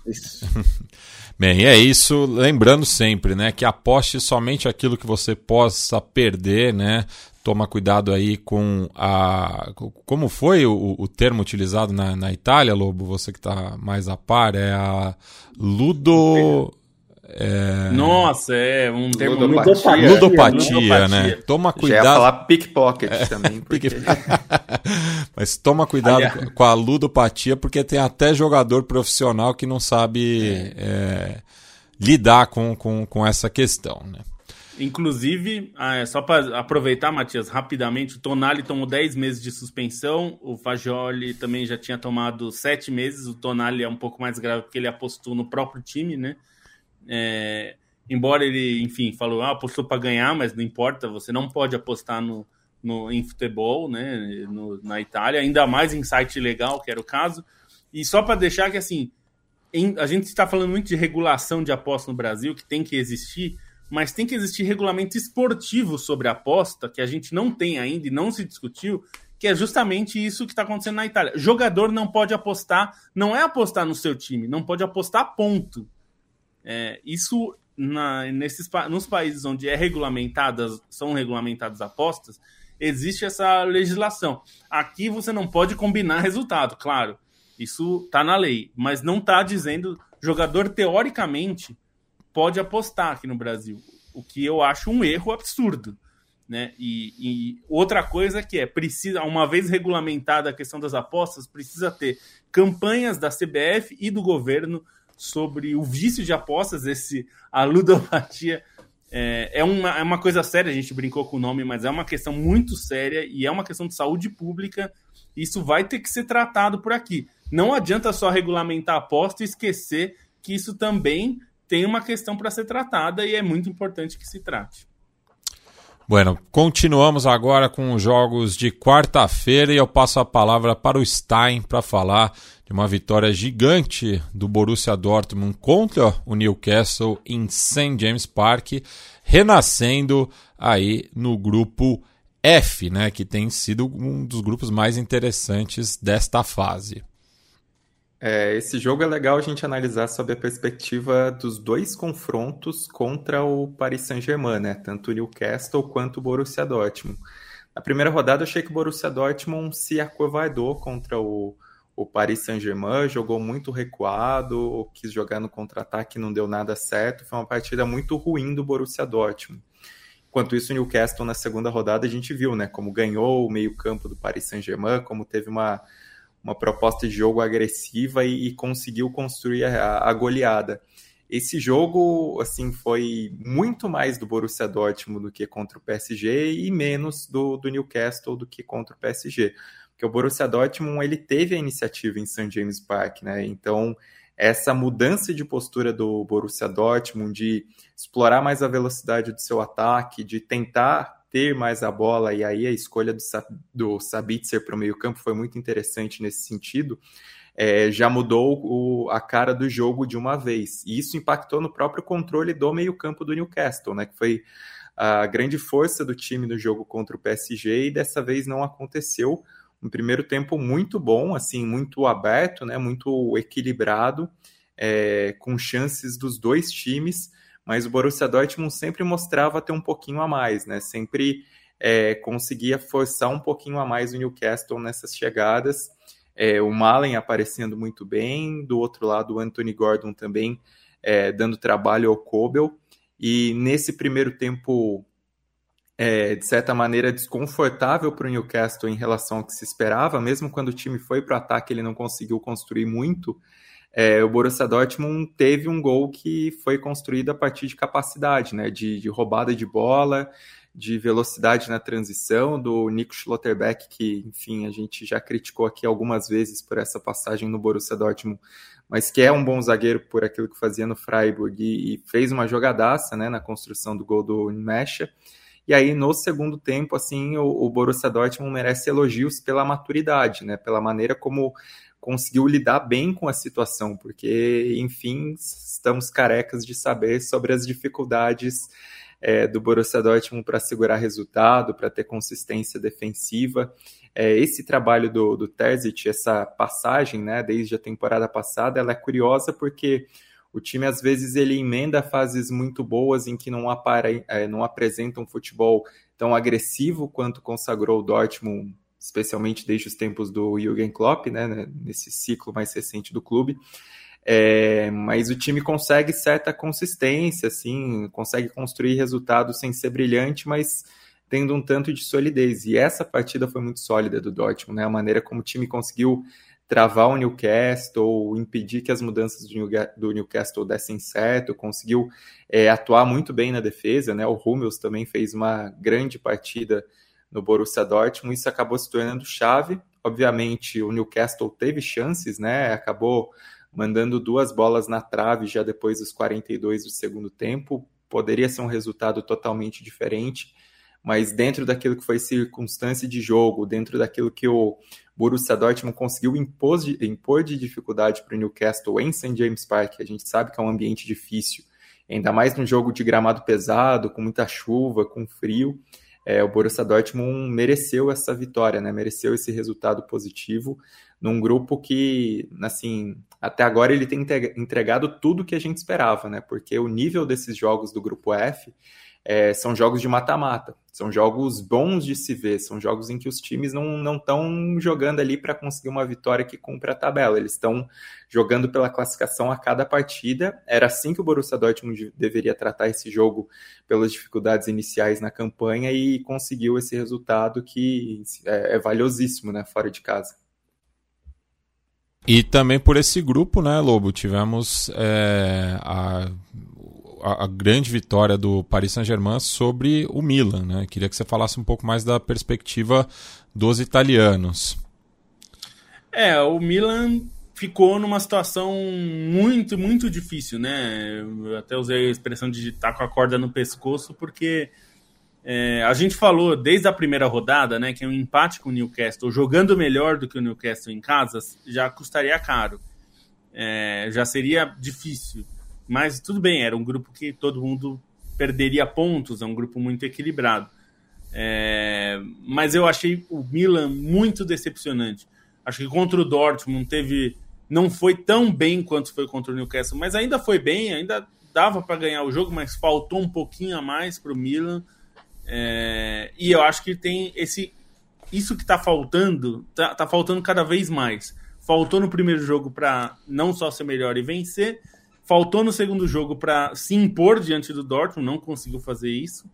S2: Isso.
S1: Bem, é isso. Lembrando sempre, né, que aposte somente aquilo que você possa perder, né? Toma cuidado aí com a. Como foi o, o termo utilizado na, na Itália, Lobo? Você que está mais a par, é a Ludo.
S3: É... Nossa, é um termo
S1: ludopatia, ludopatia, ludopatia, né? Toma cuidado. Já ia
S4: falar pickpocket é, também. Porque...
S1: Mas toma cuidado Aliás. com a ludopatia, porque tem até jogador profissional que não sabe é. É, lidar com, com, com essa questão, né?
S3: Inclusive, ah, só para aproveitar, Matias, rapidamente, o Tonali tomou 10 meses de suspensão, o Fagioli também já tinha tomado 7 meses, o Tonali é um pouco mais grave porque ele apostou no próprio time, né? É, embora ele, enfim, falou, ah, apostou para ganhar, mas não importa, você não pode apostar no, no, em futebol, né, no, na Itália, ainda mais em site legal, que era o caso. E só para deixar que, assim, em, a gente está falando muito de regulação de aposta no Brasil, que tem que existir, mas tem que existir regulamento esportivo sobre aposta, que a gente não tem ainda e não se discutiu, que é justamente isso que está acontecendo na Itália. Jogador não pode apostar, não é apostar no seu time, não pode apostar ponto. É, isso na, nesses, nos países onde é regulamentadas, são regulamentadas apostas, existe essa legislação. Aqui você não pode combinar resultado, claro. Isso está na lei, mas não está dizendo jogador teoricamente pode apostar aqui no Brasil, o que eu acho um erro absurdo. Né? E, e, outra coisa que é precisa, uma vez regulamentada a questão das apostas, precisa ter campanhas da CBF e do governo sobre o vício de apostas, esse a ludopatia. É, é, uma, é uma coisa séria, a gente brincou com o nome, mas é uma questão muito séria e é uma questão de saúde pública. Isso vai ter que ser tratado por aqui. Não adianta só regulamentar a aposta e esquecer que isso também tem uma questão para ser tratada e é muito importante que se trate.
S1: Bueno, continuamos agora com os jogos de quarta-feira e eu passo a palavra para o Stein para falar de uma vitória gigante do Borussia Dortmund contra o Newcastle em St. James Park, renascendo aí no grupo F, né, que tem sido um dos grupos mais interessantes desta fase.
S4: É, esse jogo é legal a gente analisar sob a perspectiva dos dois confrontos contra o Paris Saint-Germain, né? Tanto o Newcastle quanto o Borussia Dortmund. Na primeira rodada, eu achei que o Borussia Dortmund se acovardou contra o, o Paris Saint-Germain jogou muito recuado, quis jogar no contra-ataque, não deu nada certo. Foi uma partida muito ruim do Borussia Dortmund. Enquanto isso, o Newcastle na segunda rodada a gente viu, né, como ganhou o meio-campo do Paris Saint-Germain, como teve uma, uma proposta de jogo agressiva e, e conseguiu construir a, a, goleada. Esse jogo, assim, foi muito mais do Borussia Dortmund do que contra o PSG e menos do, do Newcastle do que contra o PSG que o Borussia Dortmund ele teve a iniciativa em St. James Park, né? Então essa mudança de postura do Borussia Dortmund de explorar mais a velocidade do seu ataque, de tentar ter mais a bola e aí a escolha do, do Sabitzer para o meio campo foi muito interessante nesse sentido. É, já mudou o, a cara do jogo de uma vez. E isso impactou no próprio controle do meio-campo do Newcastle, né? Que foi a grande força do time no jogo contra o PSG, e dessa vez não aconteceu um primeiro tempo muito bom, assim, muito aberto, né, muito equilibrado, é, com chances dos dois times, mas o Borussia Dortmund sempre mostrava ter um pouquinho a mais, né? Sempre é, conseguia forçar um pouquinho a mais o Newcastle nessas chegadas. É, o Malen aparecendo muito bem, do outro lado o Anthony Gordon também é, dando trabalho ao Kobel. E nesse primeiro tempo, é, de certa maneira, desconfortável para o Newcastle em relação ao que se esperava, mesmo quando o time foi para o ataque, ele não conseguiu construir muito. É, o Borussia Dortmund teve um gol que foi construído a partir de capacidade, né, de, de roubada de bola, de velocidade na transição do Nico Schlotterbeck, que, enfim, a gente já criticou aqui algumas vezes por essa passagem no Borussia Dortmund, mas que é um bom zagueiro por aquilo que fazia no Freiburg e, e fez uma jogadaça, né, na construção do gol do Mecha. E aí, no segundo tempo, assim, o, o Borussia Dortmund merece elogios pela maturidade, né, pela maneira como conseguiu lidar bem com a situação, porque, enfim, estamos carecas de saber sobre as dificuldades é, do Borussia Dortmund para segurar resultado, para ter consistência defensiva. É, esse trabalho do, do Terzic, essa passagem, né, desde a temporada passada, ela é curiosa porque o time às vezes ele emenda fases muito boas em que não, apare, é, não apresenta um futebol tão agressivo quanto consagrou o Dortmund, especialmente desde os tempos do Jürgen Klopp, né, nesse ciclo mais recente do clube. É, mas o time consegue certa consistência, assim, consegue construir resultados sem ser brilhante, mas tendo um tanto de solidez. E essa partida foi muito sólida do Dortmund, né? A maneira como o time conseguiu travar o Newcastle, impedir que as mudanças do Newcastle dessem certo, conseguiu é, atuar muito bem na defesa, né? O Hummels também fez uma grande partida no Borussia Dortmund, isso acabou se tornando chave. Obviamente, o Newcastle teve chances, né? Acabou mandando duas bolas na trave já depois dos 42 do segundo tempo. Poderia ser um resultado totalmente diferente, mas dentro daquilo que foi circunstância de jogo, dentro daquilo que o Borussia Dortmund conseguiu impor de, impor de dificuldade para o Newcastle em St. James Park, a gente sabe que é um ambiente difícil, ainda mais no jogo de gramado pesado, com muita chuva, com frio. É, o Borussia Dortmund mereceu essa vitória, né? mereceu esse resultado positivo num grupo que, assim, até agora ele tem entregado tudo que a gente esperava, né? Porque o nível desses jogos do grupo F é, são jogos de mata-mata, são jogos bons de se ver, são jogos em que os times não estão jogando ali para conseguir uma vitória que cumpra a tabela, eles estão jogando pela classificação a cada partida. Era assim que o Borussia Dortmund deveria tratar esse jogo pelas dificuldades iniciais na campanha e conseguiu esse resultado que é, é valiosíssimo, né, fora de casa.
S1: E também por esse grupo, né, Lobo, tivemos é, a, a, a, grande vitória do Paris Saint-Germain sobre o Milan, né? Queria que você falasse um pouco mais da perspectiva dos italianos.
S3: É, o Milan ficou numa situação muito, muito difícil, né? Eu até usei a expressão de estar com a corda no pescoço, porque é, a gente falou desde a primeira rodada, né, que um empate com o Newcastle, jogando melhor do que o Newcastle em casa, já custaria caro. É, já seria difícil. Mas tudo bem, era um grupo que todo mundo perderia pontos, é um grupo muito equilibrado. É, mas eu achei o Milan muito decepcionante. Acho que contra o Dortmund teve, não foi tão bem quanto foi contra o Newcastle, mas ainda foi bem, ainda dava para ganhar o jogo, mas faltou um pouquinho a mais para o Milan. É, e eu acho que tem esse. Isso que está faltando, tá, tá, faltando cada vez mais. Faltou no primeiro jogo para não só ser melhor e vencer, faltou no segundo jogo para se impor diante do Dortmund, não conseguiu fazer isso.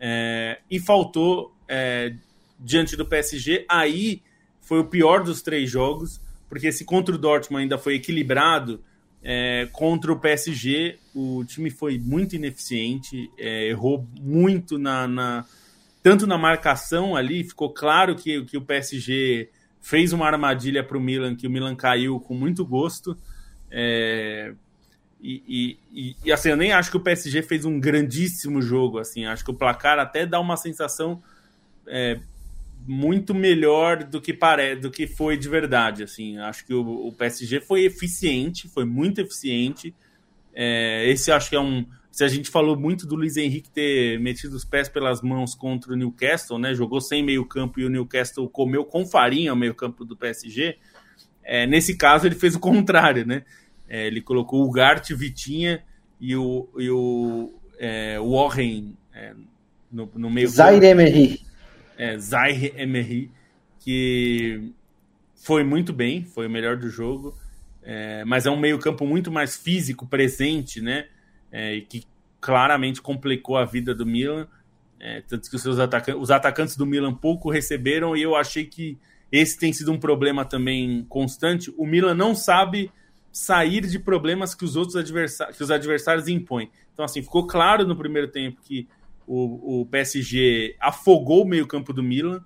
S3: É, e faltou é, diante do PSG. Aí foi o pior dos três jogos, porque se contra o Dortmund ainda foi equilibrado, é, contra o PSG, o time foi muito ineficiente, é, errou muito na, na, tanto na marcação ali, ficou claro que, que o PSG fez uma armadilha para o Milan, que o Milan caiu com muito gosto. É, e, e, e, assim, eu nem acho que o PSG fez um grandíssimo jogo. Assim, acho que o placar até dá uma sensação é, muito melhor do que pare... do que foi de verdade. Assim, acho que o, o PSG foi eficiente, foi muito eficiente. É, esse acho que é um. Se a gente falou muito do Luiz Henrique ter metido os pés pelas mãos contra o Newcastle, né? Jogou sem meio campo e o Newcastle comeu com farinha o meio campo do PSG. É, nesse caso ele fez o contrário, né? É, ele colocou o Gart, Vitinha e o, e o é, Warren é, no, no meio.
S2: Zaire Emery.
S3: É, Zaire Emery, que foi muito bem, foi o melhor do jogo, é, mas é um meio-campo muito mais físico, presente, né? É, que claramente complicou a vida do Milan. É, tanto que os, seus atacantes, os atacantes do Milan pouco receberam, e eu achei que esse tem sido um problema também constante. O Milan não sabe sair de problemas que os outros adversários, que os adversários impõem. Então, assim, ficou claro no primeiro tempo que o, o PSG afogou o meio-campo do Milan,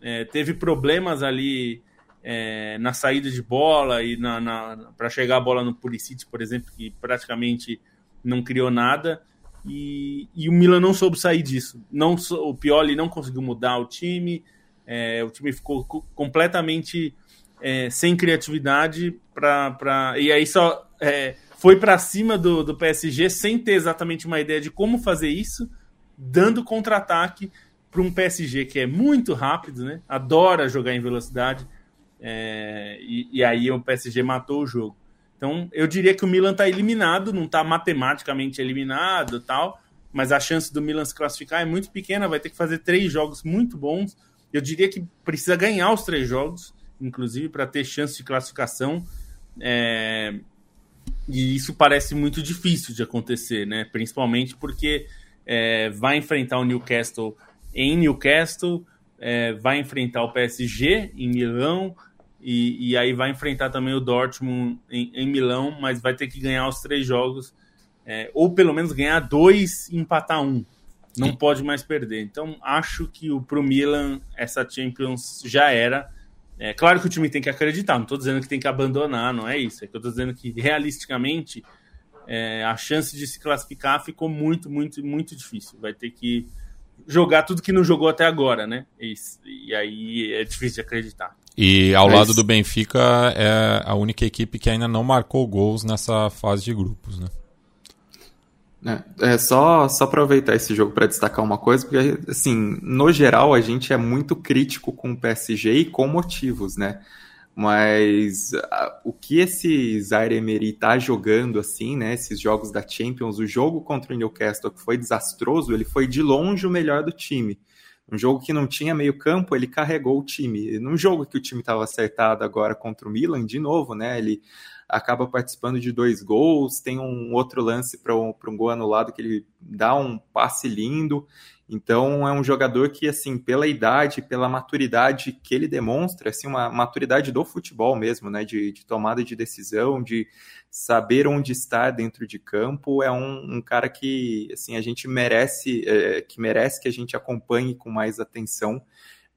S3: é, teve problemas ali é, na saída de bola e na, na para chegar a bola no Pulisic, por exemplo, que praticamente não criou nada. E, e, o Milan não soube sair disso. Não, o Pioli não conseguiu mudar o time, é, o time ficou completamente é, sem criatividade pra, e aí só é, foi para cima do, do PSG sem ter exatamente uma ideia de como fazer isso, dando contra-ataque para um PSG que é muito rápido, né? adora jogar em velocidade, é, e, e, aí o PSG matou o jogo. Então eu diria que o Milan está eliminado, não está matematicamente eliminado tal, mas a chance do Milan se classificar é muito pequena, vai ter que fazer três jogos muito bons. Eu diria que precisa ganhar os três jogos inclusive, para ter chance de classificação. É... E isso parece muito difícil de acontecer, né? Principalmente porque é, vai enfrentar o Newcastle em Newcastle, é, vai enfrentar o PSG em Milão, e, e, aí vai enfrentar também o Dortmund em, em Milão, mas vai ter que ganhar os três jogos, é, ou pelo menos ganhar dois e empatar um. Não pode mais perder. Então acho que para o Milan essa Champions já era. É claro que o time tem que acreditar, não estou dizendo que tem que abandonar, não é isso. É que eu estou dizendo que realisticamente é, a chance de se classificar ficou muito, muito, muito difícil. Vai ter que jogar tudo que não jogou até agora, né? E, e aí é difícil de acreditar.
S1: E ao Mas... lado do Benfica é a única equipe que ainda não marcou gols nessa fase de grupos, né?
S4: É, é só, só aproveitar esse jogo para destacar uma coisa, porque, assim, no geral, a gente é muito crítico com o PSG e com motivos, né? Mas a, o que esse Zaire Emery tá jogando, assim, né? Esses jogos da Champions, o jogo contra o Newcastle, que foi desastroso, ele foi de longe o melhor do time. Um jogo que não tinha meio campo, ele carregou o time. Num jogo que o time estava acertado agora contra o Milan, de novo, né? Ele acaba participando de dois gols, tem um outro lance para um, um gol anulado que ele dá um passe lindo. Então é um jogador que, assim, pela idade, pela maturidade que ele demonstra, assim, uma maturidade do futebol mesmo, né? De, de tomada de decisão, de saber onde está dentro de campo, é um, um cara que, assim, a gente merece, é, que merece que a gente acompanhe com mais atenção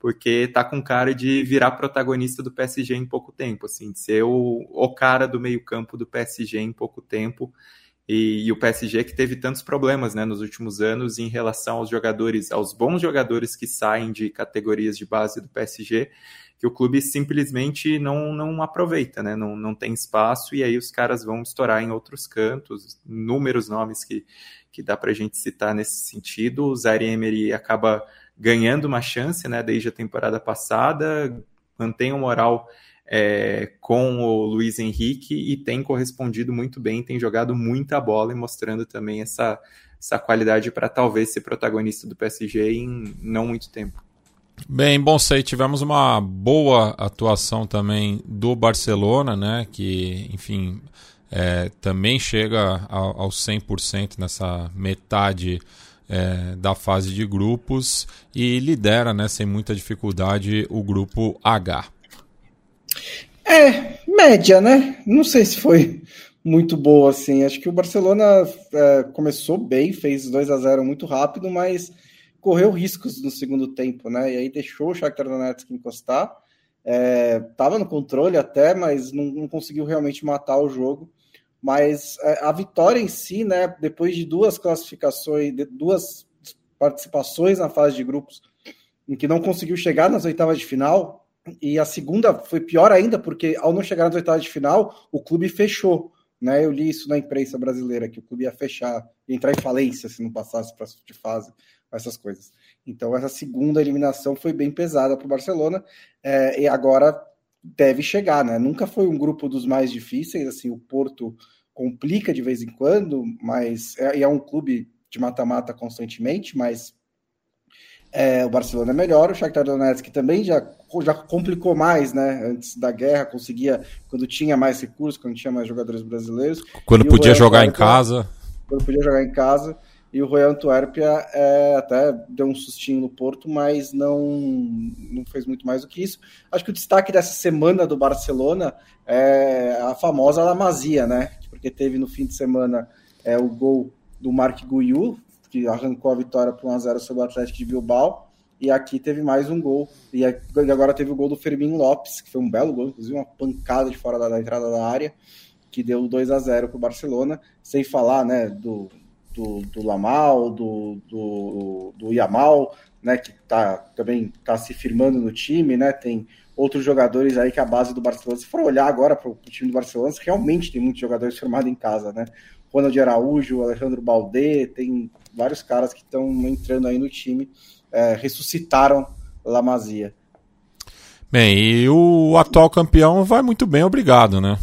S4: porque tá com cara de virar protagonista do PSG em pouco tempo, assim, de ser o, o cara do meio-campo do PSG em pouco tempo. E, e, o PSG que teve tantos problemas né, nos últimos anos em relação aos jogadores, aos bons jogadores que saem de categorias de base do PSG, que o clube simplesmente não, não aproveita, né, não, não tem espaço, e aí os caras vão estourar em outros cantos, inúmeros nomes que, que dá para a gente citar nesse sentido. O Zaire Emery acaba ganhando uma chance, né, desde a temporada passada, mantém o moral é, com o Luiz Henrique e tem correspondido muito bem, tem jogado muita bola e mostrando também essa, essa qualidade para talvez ser protagonista do PSG em não muito tempo.
S1: Bem, bom, sei, tivemos uma boa atuação também do Barcelona, né, que, enfim, é, também chega ao, ao 100% nessa metade é, da fase de grupos e lidera, né, sem muita dificuldade, o grupo H.
S2: É, média, né? Não sei se foi muito boa assim. Acho que o Barcelona é, começou bem, fez 2 a 0 muito rápido, mas correu riscos no segundo tempo, né? E aí deixou o Shakhtar Donetsk encostar. É, tava no controle até, mas não, não conseguiu realmente matar o jogo. Mas é, a vitória em si, né, depois de duas classificações, de duas participações na fase de grupos, em que não conseguiu chegar nas oitavas de final, e a segunda foi pior ainda, porque ao não chegar nas oitavas de final, o clube fechou. Né? Eu li isso na imprensa brasileira, que o clube ia fechar, ia entrar em falência se não passasse para de fase, essas coisas. Então, essa segunda eliminação foi bem pesada para o Barcelona, é, e agora deve chegar, né? Nunca foi um grupo dos mais difíceis, assim, o Porto complica de vez em quando, mas é, é um clube de mata-mata constantemente, mas é, o Barcelona é melhor, o Shakhtar Donetsk também já, já complicou mais, né? Antes da guerra, conseguia, quando tinha mais recursos, quando tinha mais jogadores brasileiros.
S1: Quando podia jogar em casa.
S2: Quando podia jogar em casa. E o Royal Antuérpia é, até deu um sustinho no Porto, mas não, não fez muito mais do que isso. Acho que o destaque dessa semana do Barcelona é a famosa Lamazia, né? Porque teve no fim de semana é, o gol do Mark Guiu, que arrancou a vitória para 1x0 sobre o Atlético de Bilbao. E aqui teve mais um gol. E agora teve o gol do Fermin Lopes, que foi um belo gol, inclusive uma pancada de fora da, da entrada da área, que deu 2 a 0 para o Barcelona. Sem falar né, do, do, do Lamal, do, do, do Yamal, né, que tá, também está se firmando no time, né, tem outros jogadores aí que a base do Barcelona, se for olhar agora para o time do Barcelona, realmente tem muitos jogadores formados em casa, né, Ronald Araújo, Alejandro Balde, tem vários caras que estão entrando aí no time, é, ressuscitaram La Masia.
S1: Bem, e o atual campeão vai muito bem, obrigado, né?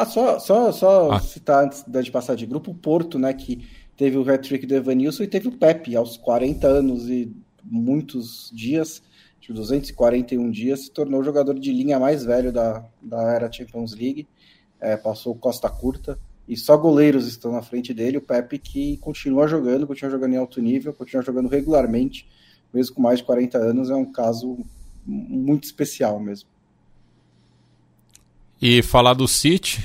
S2: Ah, só, só, só ah. citar antes de passar de grupo, o Porto, né, que teve o hat-trick do Evanilson e teve o Pepe aos 40 anos e muitos dias, de 241 dias, se tornou o jogador de linha mais velho da, da era Champions League, é, passou Costa Curta, e só goleiros estão na frente dele, o Pepe que continua jogando, continua jogando em alto nível, continua jogando regularmente, mesmo com mais de 40 anos, é um caso muito especial mesmo.
S1: E falar do City.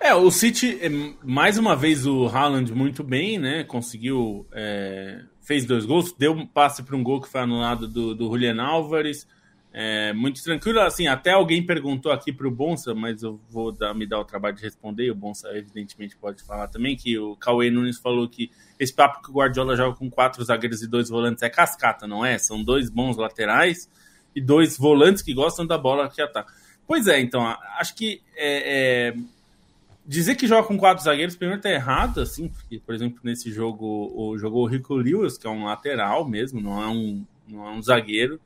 S3: É, o City, é, mais uma vez o Haaland muito bem, né? Conseguiu. É, fez dois gols, deu um passe para um gol que foi anulado do, do Julian Álvares. É, muito tranquilo, assim, até alguém perguntou aqui para o Bonsa, mas eu vou dar, me dar o trabalho de responder, e o Bonsa evidentemente pode falar também, que o Cauê Nunes falou que esse papo que o Guardiola joga com quatro zagueiros e dois volantes é cascata, não é? São dois bons laterais e dois volantes que gostam da bola que ataca. Pois é, então, acho que é, é, dizer que joga com quatro zagueiros, primeiro tá errado, assim, porque, por exemplo, nesse jogo, o, jogou o Rico Lewis, que é um lateral mesmo, não é um, não é um zagueiro.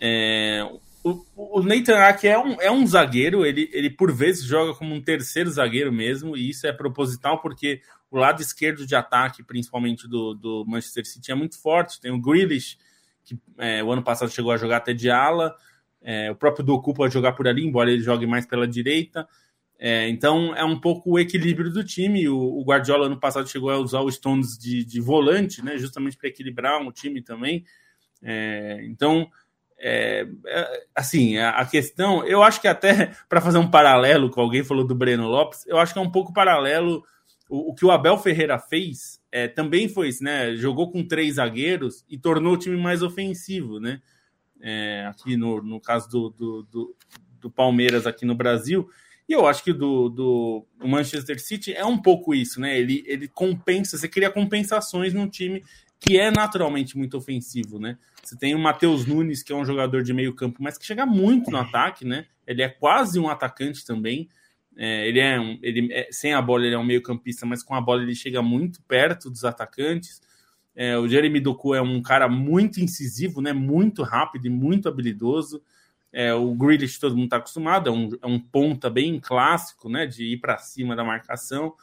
S3: É, o, o Nathan Ake é um, é um zagueiro, ele, ele por vezes joga como um terceiro zagueiro mesmo, e isso é proposital porque o lado esquerdo de ataque, principalmente do, do Manchester City, é muito forte. Tem o Grealish, que é, o ano passado chegou a jogar até de ala, é, o próprio Doku pode jogar por ali, embora ele jogue mais pela direita. É, então é um pouco o equilíbrio do time. O, o, Guardiola ano passado chegou a usar o Stones de, de volante, né, justamente para equilibrar o time também. É, então, é, é, assim, a, a, questão, eu acho que até para fazer um paralelo com alguém falou do Breno Lopes, eu acho que é um pouco paralelo. O, o que o Abel Ferreira fez é, também foi isso, né? Jogou com três zagueiros e tornou o time mais ofensivo, né? É, aqui no, no caso do, do, do, do, Palmeiras aqui no Brasil. E eu acho que do, do Manchester City é um pouco isso, né? Ele, ele compensa, você cria compensações num time que é naturalmente muito ofensivo, né? Você tem o Matheus Nunes, que é um jogador de meio campo, mas que chega muito no ataque, né? Ele é quase um atacante também. É, ele é, um, ele é, sem a bola ele é um meio campista, mas com a bola ele chega muito perto dos atacantes. É, o Jeremy Doku é um cara muito incisivo, né? Muito rápido e muito habilidoso. É, o Grealish todo mundo está acostumado, é um, é um, ponta bem clássico, né? De ir para cima da marcação.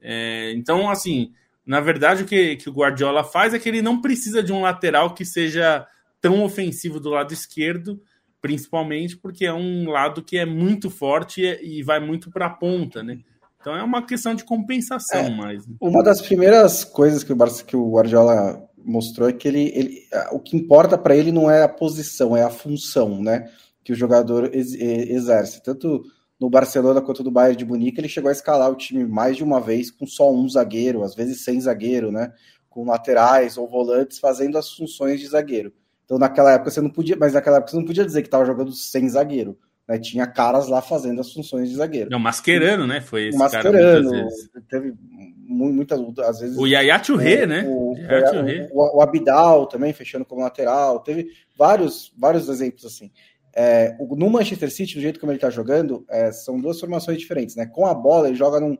S3: É, então, assim, na verdade, o que, que o Guardiola faz é que ele não precisa de um lateral que seja tão ofensivo do lado esquerdo, principalmente porque é um lado que é muito forte e, e vai muito para a ponta, né? Então é uma questão de compensação é, mais. Né?
S2: Uma das primeiras coisas que o, Barça, que o Guardiola mostrou é que ele, ele o que importa para ele não é a posição, é a função, né? Que o jogador ex, exerce. Tanto no Barcelona quanto no Bayern de Munique, ele chegou a escalar o time mais de uma vez com só um zagueiro, às vezes sem zagueiro, né? Com laterais ou volantes fazendo as funções de zagueiro. Então naquela época você não podia, mas naquela época você não podia dizer que estava jogando sem zagueiro né, tinha caras lá fazendo as funções de zagueiro.
S3: Não, Mascherano, né? Foi esse
S2: Mascherano, cara teve muitas, às vezes...
S3: O Yaya Touré, né?
S2: O, o, o, Abidal também, fechando como lateral. Teve vários, vários exemplos assim. É, no Manchester City, do jeito como ele está jogando, é, são duas formações diferentes, né? Com a bola, ele joga num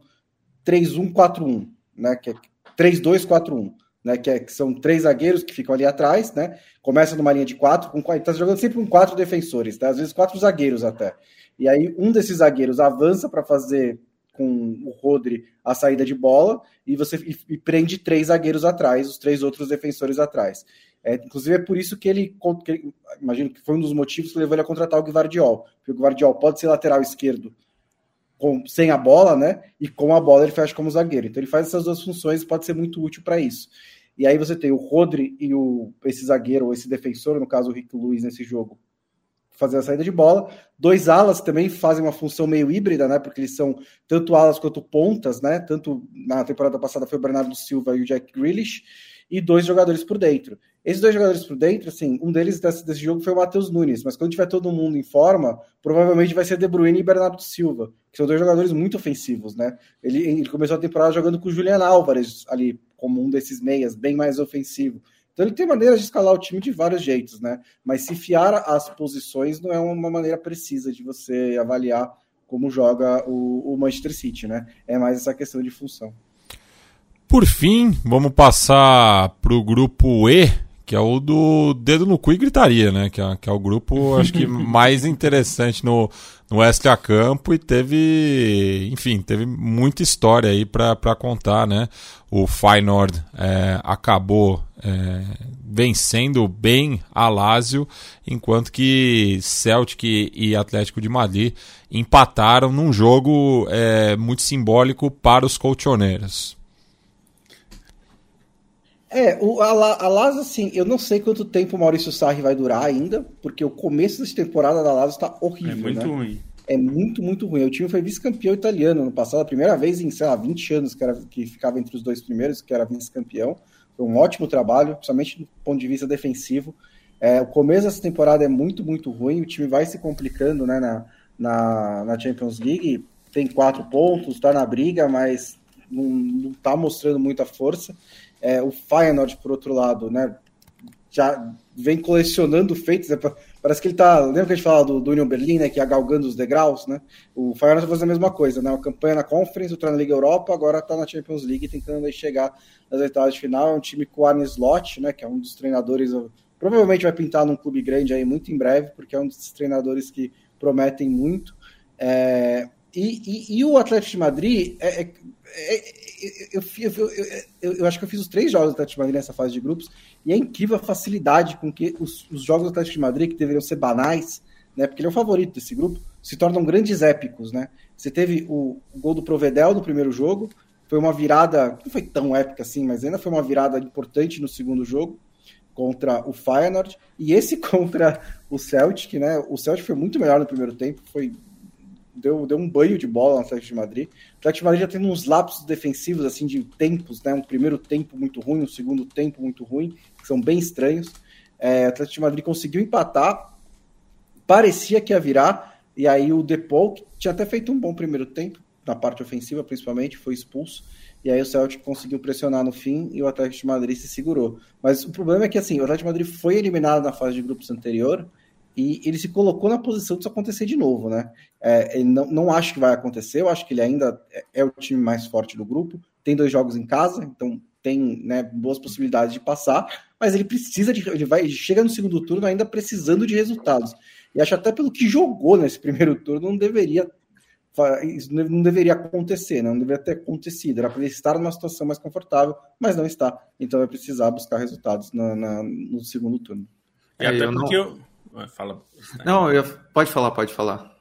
S2: 3-1-4-1, né? Que é 3-2-4-1. Né? Que, é, que, são três zagueiros que ficam ali atrás, né? Começa numa linha de quatro, com está jogando sempre com quatro defensores, tá? às vezes quatro zagueiros até. E aí um desses zagueiros avança para fazer com o Rodri a saída de bola e você e, e prende três zagueiros atrás, os três outros defensores atrás. É, inclusive é por isso que ele, que ele, imagino que foi um dos motivos que levou ele a contratar o Guardiol, porque o Guardiol pode ser lateral esquerdo com, sem a bola, né? E com a bola ele fecha como zagueiro. Então ele faz essas duas funções e pode ser muito útil para isso. E aí você tem o Rodri e o, esse zagueiro, ou esse defensor, no caso o Rick Luiz nesse jogo, fazer a saída de bola. Dois alas também fazem uma função meio híbrida, né? Porque eles são tanto alas quanto pontas, né? Tanto na temporada passada foi o Bernardo Silva e o Jack Grealish, e dois jogadores por dentro. Esses dois jogadores por dentro, assim, um deles desse, desse jogo foi o Matheus Nunes, mas quando tiver todo mundo em forma, provavelmente vai ser De Bruyne e Bernardo Silva, que são dois jogadores muito ofensivos, né? Ele, ele começou a temporada jogando com o Julian Álvares ali, como um desses meias, bem mais ofensivo. Então ele tem maneiras de escalar o time de vários jeitos, né? Mas se fiar as posições não é uma maneira precisa de você avaliar como joga o, o Manchester City, né? É mais essa questão de função.
S1: Por fim, vamos passar para o grupo E, que é o do dedo no cu e gritaria, né? Que é, que é o grupo, acho que mais interessante no, no extra campo e teve, enfim, teve muita história aí para contar, né? O Feyenoord é, acabou é, vencendo bem a Lazio, enquanto que Celtic e Atlético de Madrid empataram num jogo é, muito simbólico para os colchoneiros.
S2: É, o, a, a Lazio, assim, eu não sei quanto tempo o Maurício Sarri vai durar ainda, porque o começo dessa temporada da Lazio está horrível, É
S3: muito
S2: né?
S3: ruim.
S2: É muito, muito ruim. O time foi vice-campeão italiano no passado, a primeira vez em, sei lá, 20 anos que, era, que ficava entre os dois primeiros, que era vice-campeão. Foi um ótimo trabalho, principalmente do ponto de vista defensivo. É, o começo dessa temporada é muito, muito ruim. O time vai se complicando né, na, na, na Champions League. Tem quatro pontos, está na briga, mas não está mostrando muita força. É, o Feyenoord, por outro lado, né, já vem colecionando feitos. Né, parece que ele tá. Lembra que a gente falava do, do Union Berlin, né? Que ia galgando os degraus, né? O Feyenoord está fazendo a mesma coisa, né? Uma campanha na Conference, outra na Liga Europa, agora está na Champions League tentando aí chegar nas oitavas de final. É um time com o Arne Slot, né? Que é um dos treinadores. Provavelmente vai pintar num clube grande aí muito em breve, porque é um dos treinadores que prometem muito. É, e, e, e, o Atlético de Madrid é, é, eu, eu, eu, eu, acho que eu fiz os três jogos do Atlético de Madrid nessa fase de grupos e é incrível a facilidade com que os, os jogos do Atlético de Madrid, que deveriam ser banais, né, porque ele é o favorito desse grupo, se tornam grandes épicos. Né? Você teve o, o gol do Provedel no primeiro jogo, foi uma virada, não foi tão épica assim, mas ainda foi uma virada importante no segundo jogo contra o Feyenoord e esse contra o Celtic, né? O Celtic foi muito melhor no primeiro tempo, foi deu, deu um banho de bola no Atlético de Madrid. O Atlético de Madrid já tem uns lapsos defensivos, assim, de tempos, né? Um primeiro tempo muito ruim, um segundo tempo muito ruim, que são bem estranhos. É, o Atlético de Madrid conseguiu empatar, parecia que ia virar, e aí o Depol, que tinha até feito um bom primeiro tempo, na parte ofensiva principalmente, foi expulso. E aí o Celtic conseguiu pressionar no fim e o Atlético de Madrid se segurou. Mas o problema é que assim, o Atlético de Madrid foi eliminado na fase de grupos anterior, e ele se colocou na posição de isso acontecer de novo, né? É, não, não acho que vai acontecer, eu acho que ele ainda é, é o time mais forte do grupo, tem dois jogos em casa, então tem né, boas possibilidades de passar, mas ele precisa de. Ele vai chega no segundo turno ainda precisando de resultados. E acho até pelo que jogou nesse primeiro turno, não deveria. Isso não deveria acontecer, né? não deveria ter acontecido. Era para ele estar numa situação mais confortável, mas não está. Então vai precisar buscar resultados na, na no segundo turno.
S3: E até é, porque não... eu, Fala.
S4: Não, eu, pode falar, pode falar.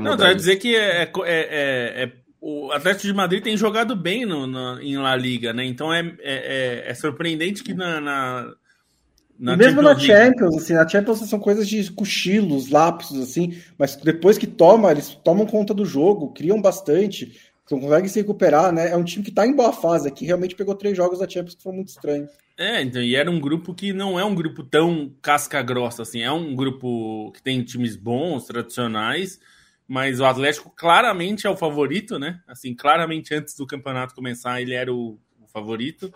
S3: Não, vai dizer que é, é, é, é, o Atlético de Madrid tem jogado bem no, no em La Liga, né? Então é, é, é surpreendente que na, na
S2: na mesmo na Champions, assim, na Champions são coisas de cochilos, lapsos, assim, mas depois que toma, eles tomam conta do jogo, criam bastante, conseguem se recuperar, né? É um time que tá em boa fase, que realmente pegou três jogos da Champions que foram muito estranhos.
S3: É, então, e era um grupo que não é um grupo tão casca grossa assim, é um grupo que tem times bons, tradicionais, mas o Atlético claramente é o favorito, né? Assim, claramente antes do campeonato começar, ele era o, o favorito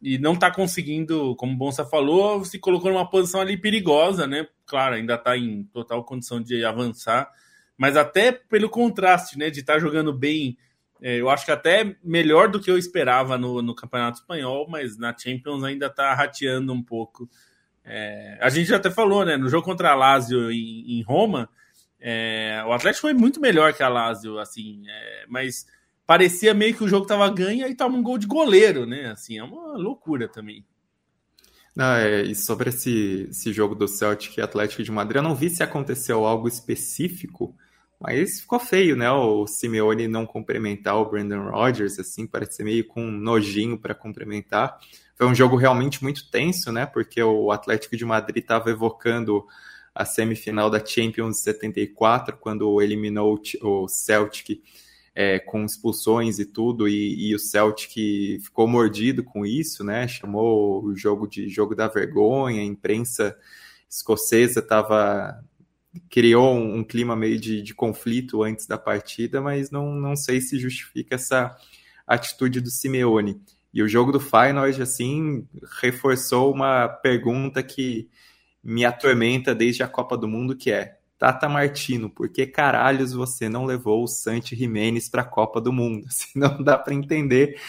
S3: e não tá conseguindo, como o Bonsa falou, se colocou numa posição ali perigosa, né? Claro, ainda tá em total condição de avançar, mas até pelo contraste, né, de estar tá jogando bem É, eu acho que até melhor do que eu esperava no, no Campeonato Espanhol, mas na Champions ainda está rateando um pouco. É, a gente já até falou, né? No jogo contra a Lazio em, em Roma, é, o Atlético foi muito melhor que a Lazio, assim, é, mas parecia meio que o jogo estava ganho e tava um gol de goleiro, né? Assim, é uma loucura também.
S4: Não, é, e sobre esse, esse jogo do Celtic e Atlético de Madrid, eu não vi se aconteceu algo específico, mas ficou feio, né? O Simeone não cumprimentar o Brandon Rodgers, assim, parece ser meio com um nojinho para cumprimentar. Foi um jogo realmente muito tenso, né? Porque o Atlético de Madrid estava evocando a semifinal da Champions 74, quando eliminou o Celtic é, com expulsões e tudo, e, e, o Celtic ficou mordido com isso, né? Chamou o jogo de jogo da vergonha, a imprensa escocesa estava criou um, um, clima meio de, de, conflito antes da partida, mas não, não sei se justifica essa atitude do Simeone. E o jogo do Feyenoord, assim, reforçou uma pergunta que me atormenta desde a Copa do Mundo, que é Tata Martino, por que caralhos você não levou o Santi Jimenez para a Copa do Mundo? Se não dá para entender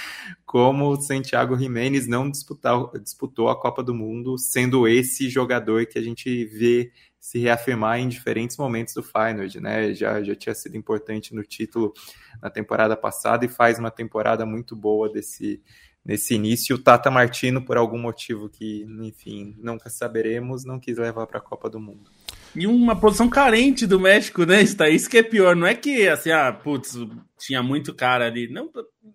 S4: como o Santiago Jimenez não disputou a Copa do Mundo, sendo esse jogador que a gente vê se reafirmar em diferentes momentos do Feyenoord, né? Já, já tinha sido importante no título na temporada passada e faz uma temporada muito boa desse, nesse início. O Tata Martino, por algum motivo que, enfim, nunca saberemos, não quis levar para a Copa do Mundo.
S3: E uma posição carente do México, né? Está isso que é pior. Não é que assim, ah, putz, tinha muito cara ali. Não,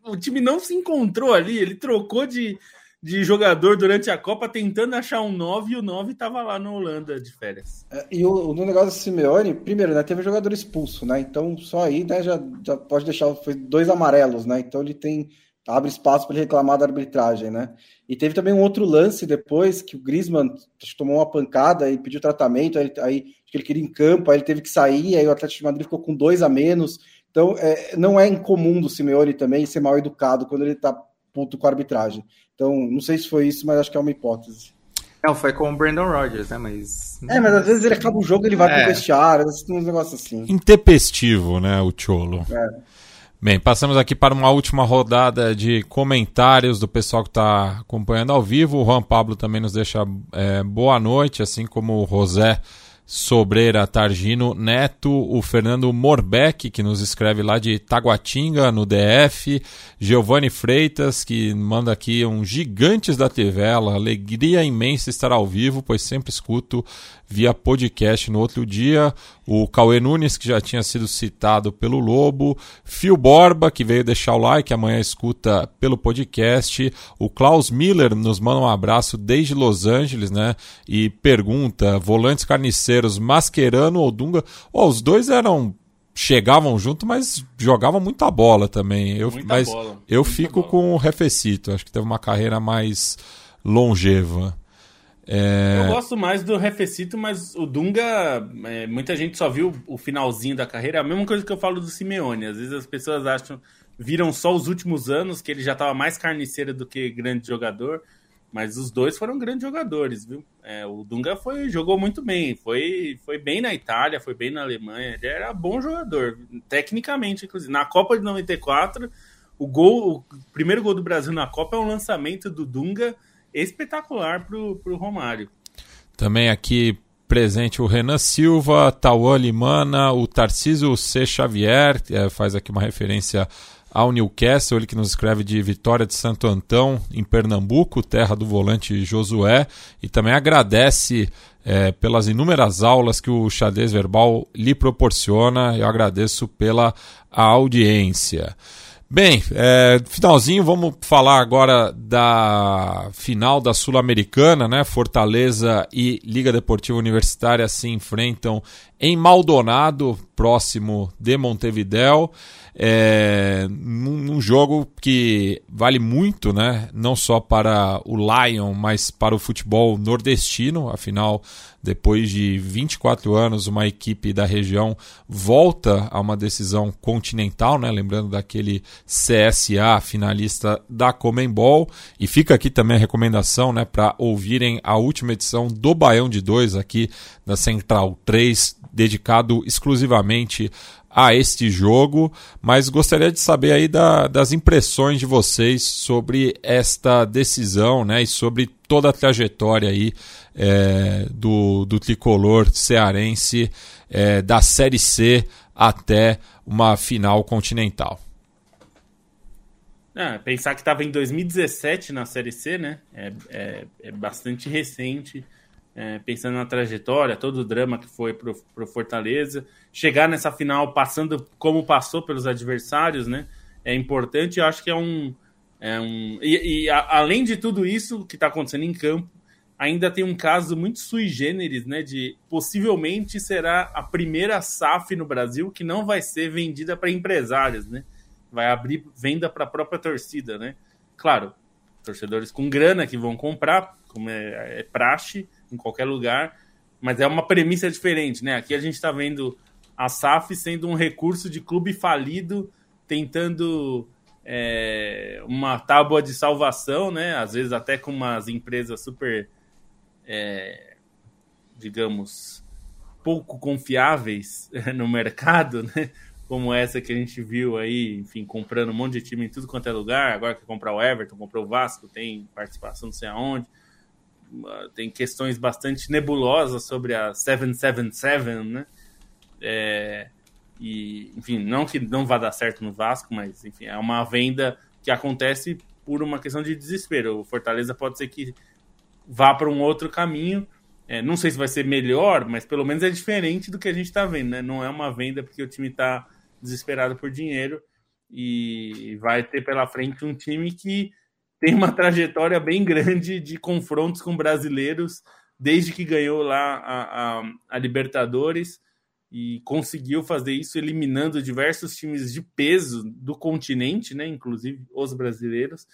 S3: o time não se encontrou ali. Ele trocou de, de jogador durante a Copa tentando achar um 9 e o 9 estava lá na Holanda de férias.
S2: É, e o, no negócio do Simeone, primeiro, né, teve um jogador expulso, né? Então só aí, né, já, já pode deixar foi dois amarelos, né? Então ele tem abre espaço para ele reclamar da arbitragem, né? E teve também um outro lance depois que o Griezmann tomou uma pancada e pediu tratamento, aí, aí ele queria em campo, aí ele teve que sair, aí o Atlético de Madrid ficou com dois a menos. Então, é, não é incomum do Simeone também ser mal educado quando ele tá puto com a arbitragem. Então, não sei se foi isso, mas acho que é uma hipótese.
S4: Não, foi com o Brandon Rodgers, né? Mas.
S2: É, mas às vezes ele acaba o jogo ele vai é. pro vestiário, uns negócios assim.
S1: Intempestivo, né, o Cholo. É. Bem, passamos aqui para uma última rodada de comentários do pessoal que está acompanhando ao vivo. O Juan Pablo também nos deixa é, boa noite, assim como o José Sobreira Targino Neto, o Fernando Morbeck, que nos escreve lá de Taguatinga, no DF, Giovanni Freitas, que manda aqui um Gigantes da Tivela, alegria imensa estar ao vivo, pois sempre escuto via podcast no outro dia, o Cauê Nunes, que já tinha sido citado pelo Lobo, Fio Borba, que veio deixar o like, amanhã escuta pelo podcast, o Klaus Miller nos manda um abraço desde Los Angeles, né, e pergunta, volantes carniceiros, Mascherano ou Dunga, oh, os dois eram chegavam junto, mas jogavam muita bola também. Eu, muita mas bola, eu fico bola. com o Refecito, acho que teve uma carreira mais longeva.
S3: É... Eu gosto mais do Refecito, mas o Dunga, é, muita gente só viu o finalzinho da carreira. É a mesma coisa que eu falo do Simeone. Às vezes as pessoas acham, viram só os últimos anos, que ele já estava mais carniceiro do que grande jogador. Mas os dois foram grandes jogadores, viu? É, o Dunga foi, jogou muito bem, foi, foi bem na Itália, foi bem na Alemanha. Ele era bom jogador, tecnicamente, inclusive. Na Copa de 94, o gol, o primeiro gol do Brasil na Copa é um lançamento do Dunga espetacular para o Romário.
S1: Também aqui presente o Renan Silva, Tauan Limana, o Tarcísio C. Xavier, é, faz aqui uma referência ao Newcastle, ele que nos escreve de Vitória de Santo Antão, em Pernambuco, terra do volante Josué, e também agradece é, pelas inúmeras aulas que o xadrez verbal lhe proporciona. Eu agradeço pela audiência. Bem, é, finalzinho, vamos falar agora da final da Sul-Americana, né? Fortaleza e Liga Deportiva Universitária se enfrentam em Maldonado, próximo de Montevidéu é, num, num, jogo que vale muito, né? Não só para o Lion, mas para o futebol nordestino. Afinal, depois de 24 anos, uma equipe da região volta a uma decisão continental, né? Lembrando daquele CSA finalista da Comembol. E fica aqui também a recomendação, né? Para ouvirem a última edição do Baião de 2 aqui da Central 3 dedicado exclusivamente a este jogo, mas gostaria de saber aí da, das impressões de vocês sobre esta decisão, né, e sobre toda a trajetória aí é, do, do tricolor cearense é, da Série C até uma final continental.
S3: Ah, pensar que estava em 2017 na Série C, né? É, é, é bastante recente. É, pensando na trajetória, todo o drama que foi pro, pro Fortaleza. Chegar nessa final passando como passou pelos adversários, né? É importante. Eu acho que é um. É um e, e a, além de tudo isso que está acontecendo em campo, ainda tem um caso muito sui generis, né? De possivelmente será a primeira SAF no Brasil que não vai ser vendida para empresários, né? Vai abrir venda para a própria torcida, né? Claro, torcedores com grana que vão comprar, como é, é praxe em qualquer lugar, mas é uma premissa diferente, né? Aqui a gente está vendo a SAF sendo um recurso de clube falido tentando é, uma tábua de salvação, né? Às vezes até com umas empresas super é, digamos, pouco confiáveis no mercado, né? Como essa que a gente viu aí, enfim, comprando um monte de time em tudo quanto é lugar. Agora que comprar o Everton, comprou o Vasco, tem participação não sei aonde. Tem questões bastante nebulosas sobre a 777, né? É, e, enfim, não que não vá dar certo no Vasco, mas, enfim, é uma venda que acontece por uma questão de desespero. O Fortaleza pode ser que vá para um outro caminho. É, não sei se vai ser melhor, mas pelo menos é diferente do que a gente está vendo, né? Não é uma venda porque o time está desesperado por dinheiro e vai ter pela frente um time que tem uma trajetória bem grande de confrontos com brasileiros desde que ganhou lá a, a, a Libertadores e conseguiu fazer isso eliminando diversos times de peso do continente, né? Inclusive os brasileiros.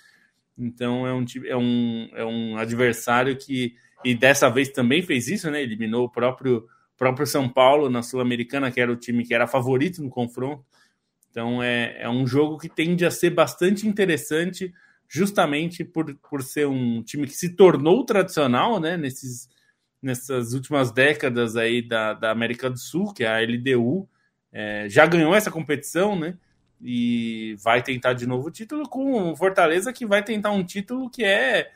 S3: Então é um, é um, é um adversário que, e dessa vez também fez isso, né? Eliminou o próprio, próprio São Paulo na Sul-Americana, que era o time que era favorito no confronto. Então é, é um jogo que tende a ser bastante interessante, justamente por, por ser um time que se tornou tradicional, né? Nesses, nessas últimas décadas aí da, da América do Sul, que é a LDU, é, já ganhou essa competição, né? e vai tentar de novo o título com o Fortaleza que vai tentar um título que é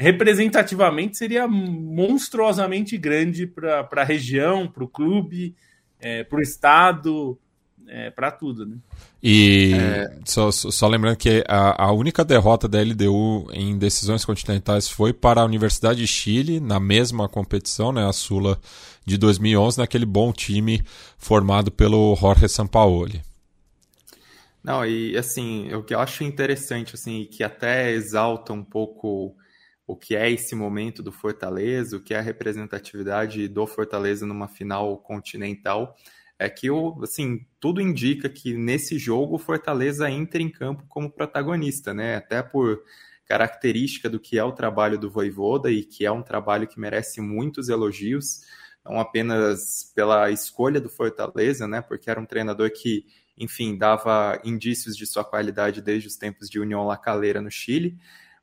S3: representativamente seria monstruosamente grande para a região, para o clube, é, para o estado, é, para tudo, né?
S1: E é... só, só, lembrando que a, a, única derrota da LDU em decisões continentais foi para a Universidade de Chile, na mesma competição, né, a Sula de 2011, naquele bom time formado pelo Jorge Sampaoli.
S4: Não, e assim, o que eu acho interessante, assim, que até exalta um pouco o que é esse momento do Fortaleza, o que é a representatividade do Fortaleza numa final continental, é que assim, tudo indica que nesse jogo o Fortaleza entra em campo como protagonista, né? Até por característica do que é o trabalho do Voivoda e que é um trabalho que merece muitos elogios, não apenas pela escolha do Fortaleza, né? Porque era um treinador que enfim, dava indícios de sua qualidade desde os tempos de União La Calera no Chile,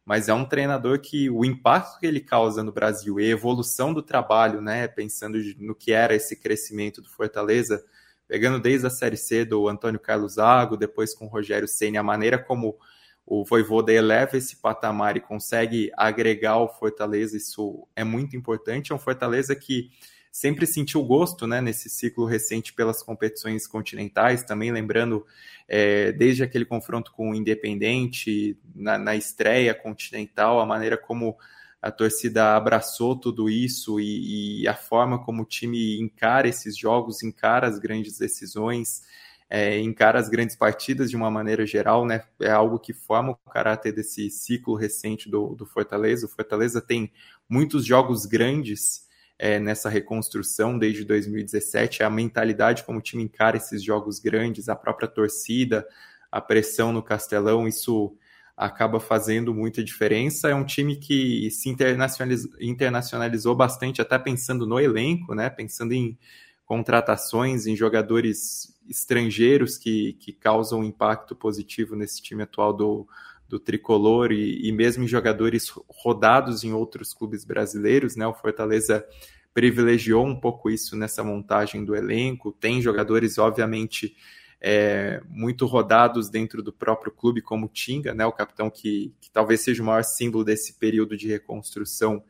S4: mas é um treinador que o impacto que ele causa no Brasil e a evolução do trabalho, né, pensando no que era esse crescimento do Fortaleza, pegando desde a Série C do Antônio Carlos Zago, depois com o Rogério Ceni, a maneira como o Voivoda eleva esse patamar e consegue agregar o Fortaleza, isso é muito importante. É um Fortaleza que sempre sentiu gosto né, nesse ciclo recente pelas competições continentais, também lembrando é, desde aquele confronto com o Independente, na, na, estreia continental, a maneira como a torcida abraçou tudo isso e, e, a forma como o time encara esses jogos, encara as grandes decisões, é, encara as grandes partidas de uma maneira geral, né? É algo que forma o caráter desse ciclo recente do, do Fortaleza. O Fortaleza tem muitos jogos grandes é, nessa reconstrução desde 2017, a mentalidade como o time encara esses jogos grandes, a própria torcida, a pressão no Castelão, isso acaba fazendo muita diferença. É um time que se internacionalizou, internacionalizou bastante, até pensando no elenco, né? pensando em contratações, em jogadores estrangeiros que, que causam impacto positivo nesse time atual do, do tricolor e, e, mesmo em jogadores rodados em outros clubes brasileiros, né? O Fortaleza privilegiou um pouco isso nessa montagem do elenco. Tem jogadores, obviamente, é, muito rodados dentro do próprio clube, como o Tinga, né, o capitão que, que, talvez seja o maior símbolo desse período de reconstrução,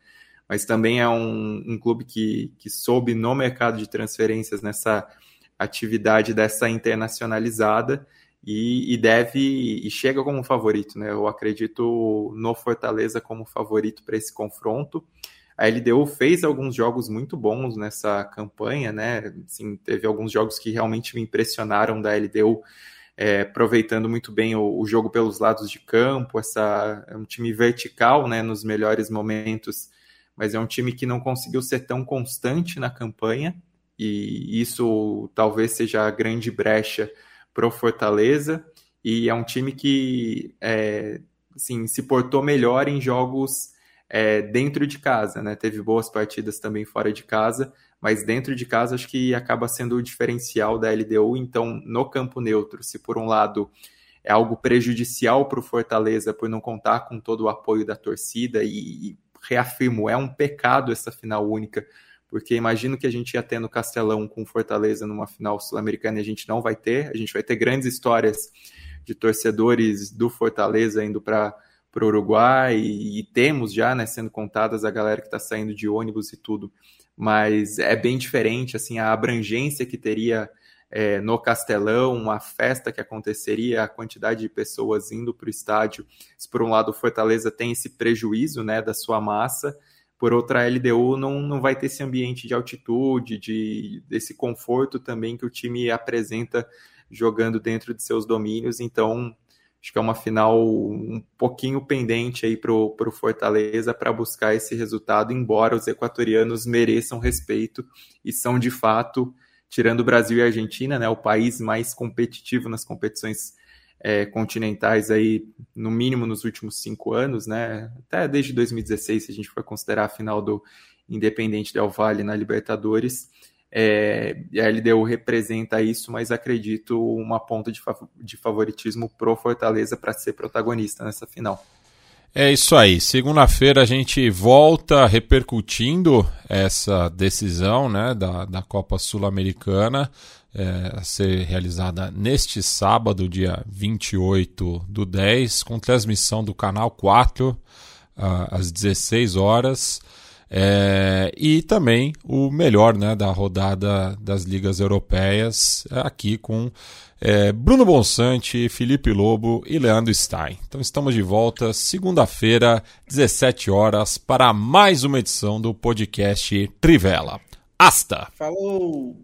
S4: mas também é um, um clube que, que soube no mercado de transferências nessa atividade dessa internacionalizada e, e, deve e chega como favorito, né? Eu acredito no Fortaleza como favorito para esse confronto. A LDU fez alguns jogos muito bons nessa campanha, né? Assim, teve alguns jogos que realmente me impressionaram da LDU, é, aproveitando muito bem o, o, jogo pelos lados de campo. Essa é um time vertical, né? Nos melhores momentos, mas é um time que não conseguiu ser tão constante na campanha e isso talvez seja a grande brecha para o Fortaleza. E é um time que é, assim, se portou melhor em jogos é, dentro de casa, né? Teve boas partidas também fora de casa, mas dentro de casa acho que acaba sendo o diferencial da LDU. Então, no campo neutro, se por um lado é algo prejudicial para o Fortaleza por não contar com todo o apoio da torcida e, e reafirmo, é um pecado essa final única, porque imagino que a gente ia ter no Castelão com Fortaleza numa final sul-americana e a gente não vai ter, a gente vai ter grandes histórias de torcedores do Fortaleza indo para o Uruguai e, e, temos já, né, sendo contadas a galera que está saindo de ônibus e tudo, mas é bem diferente, assim, a abrangência que teria é, no Castelão, a festa que aconteceria, a quantidade de pessoas indo para o estádio. Se por um lado o Fortaleza tem esse prejuízo, né, da sua massa, por outra LDU não, não vai ter esse ambiente de altitude, de desse conforto também que o time apresenta jogando dentro de seus domínios, então Acho que é uma final um pouquinho pendente aí para o Fortaleza para buscar esse resultado, embora os equatorianos mereçam respeito e são de fato, tirando o Brasil e a Argentina, né, o país mais competitivo nas competições é, continentais aí, no mínimo nos últimos cinco anos, né? Até desde 2016, se a gente for considerar a final do Independente Del Valle na Libertadores. É, a LDU representa isso, mas acredito uma ponta de, de favoritismo pro Fortaleza para ser protagonista nessa final.
S1: É isso aí. Segunda-feira a gente volta repercutindo essa decisão né, da, da Copa Sul-Americana é, a ser realizada neste sábado, dia 28 do 10, com transmissão do canal 4 uh, às 16 horas. É, e também o melhor né, da rodada das ligas europeias, aqui com é, Bruno Bonsante, Felipe Lobo e Leandro Stein. Então estamos de volta segunda-feira, 17 horas, para mais uma edição do podcast Trivela. Hasta!
S2: Falou!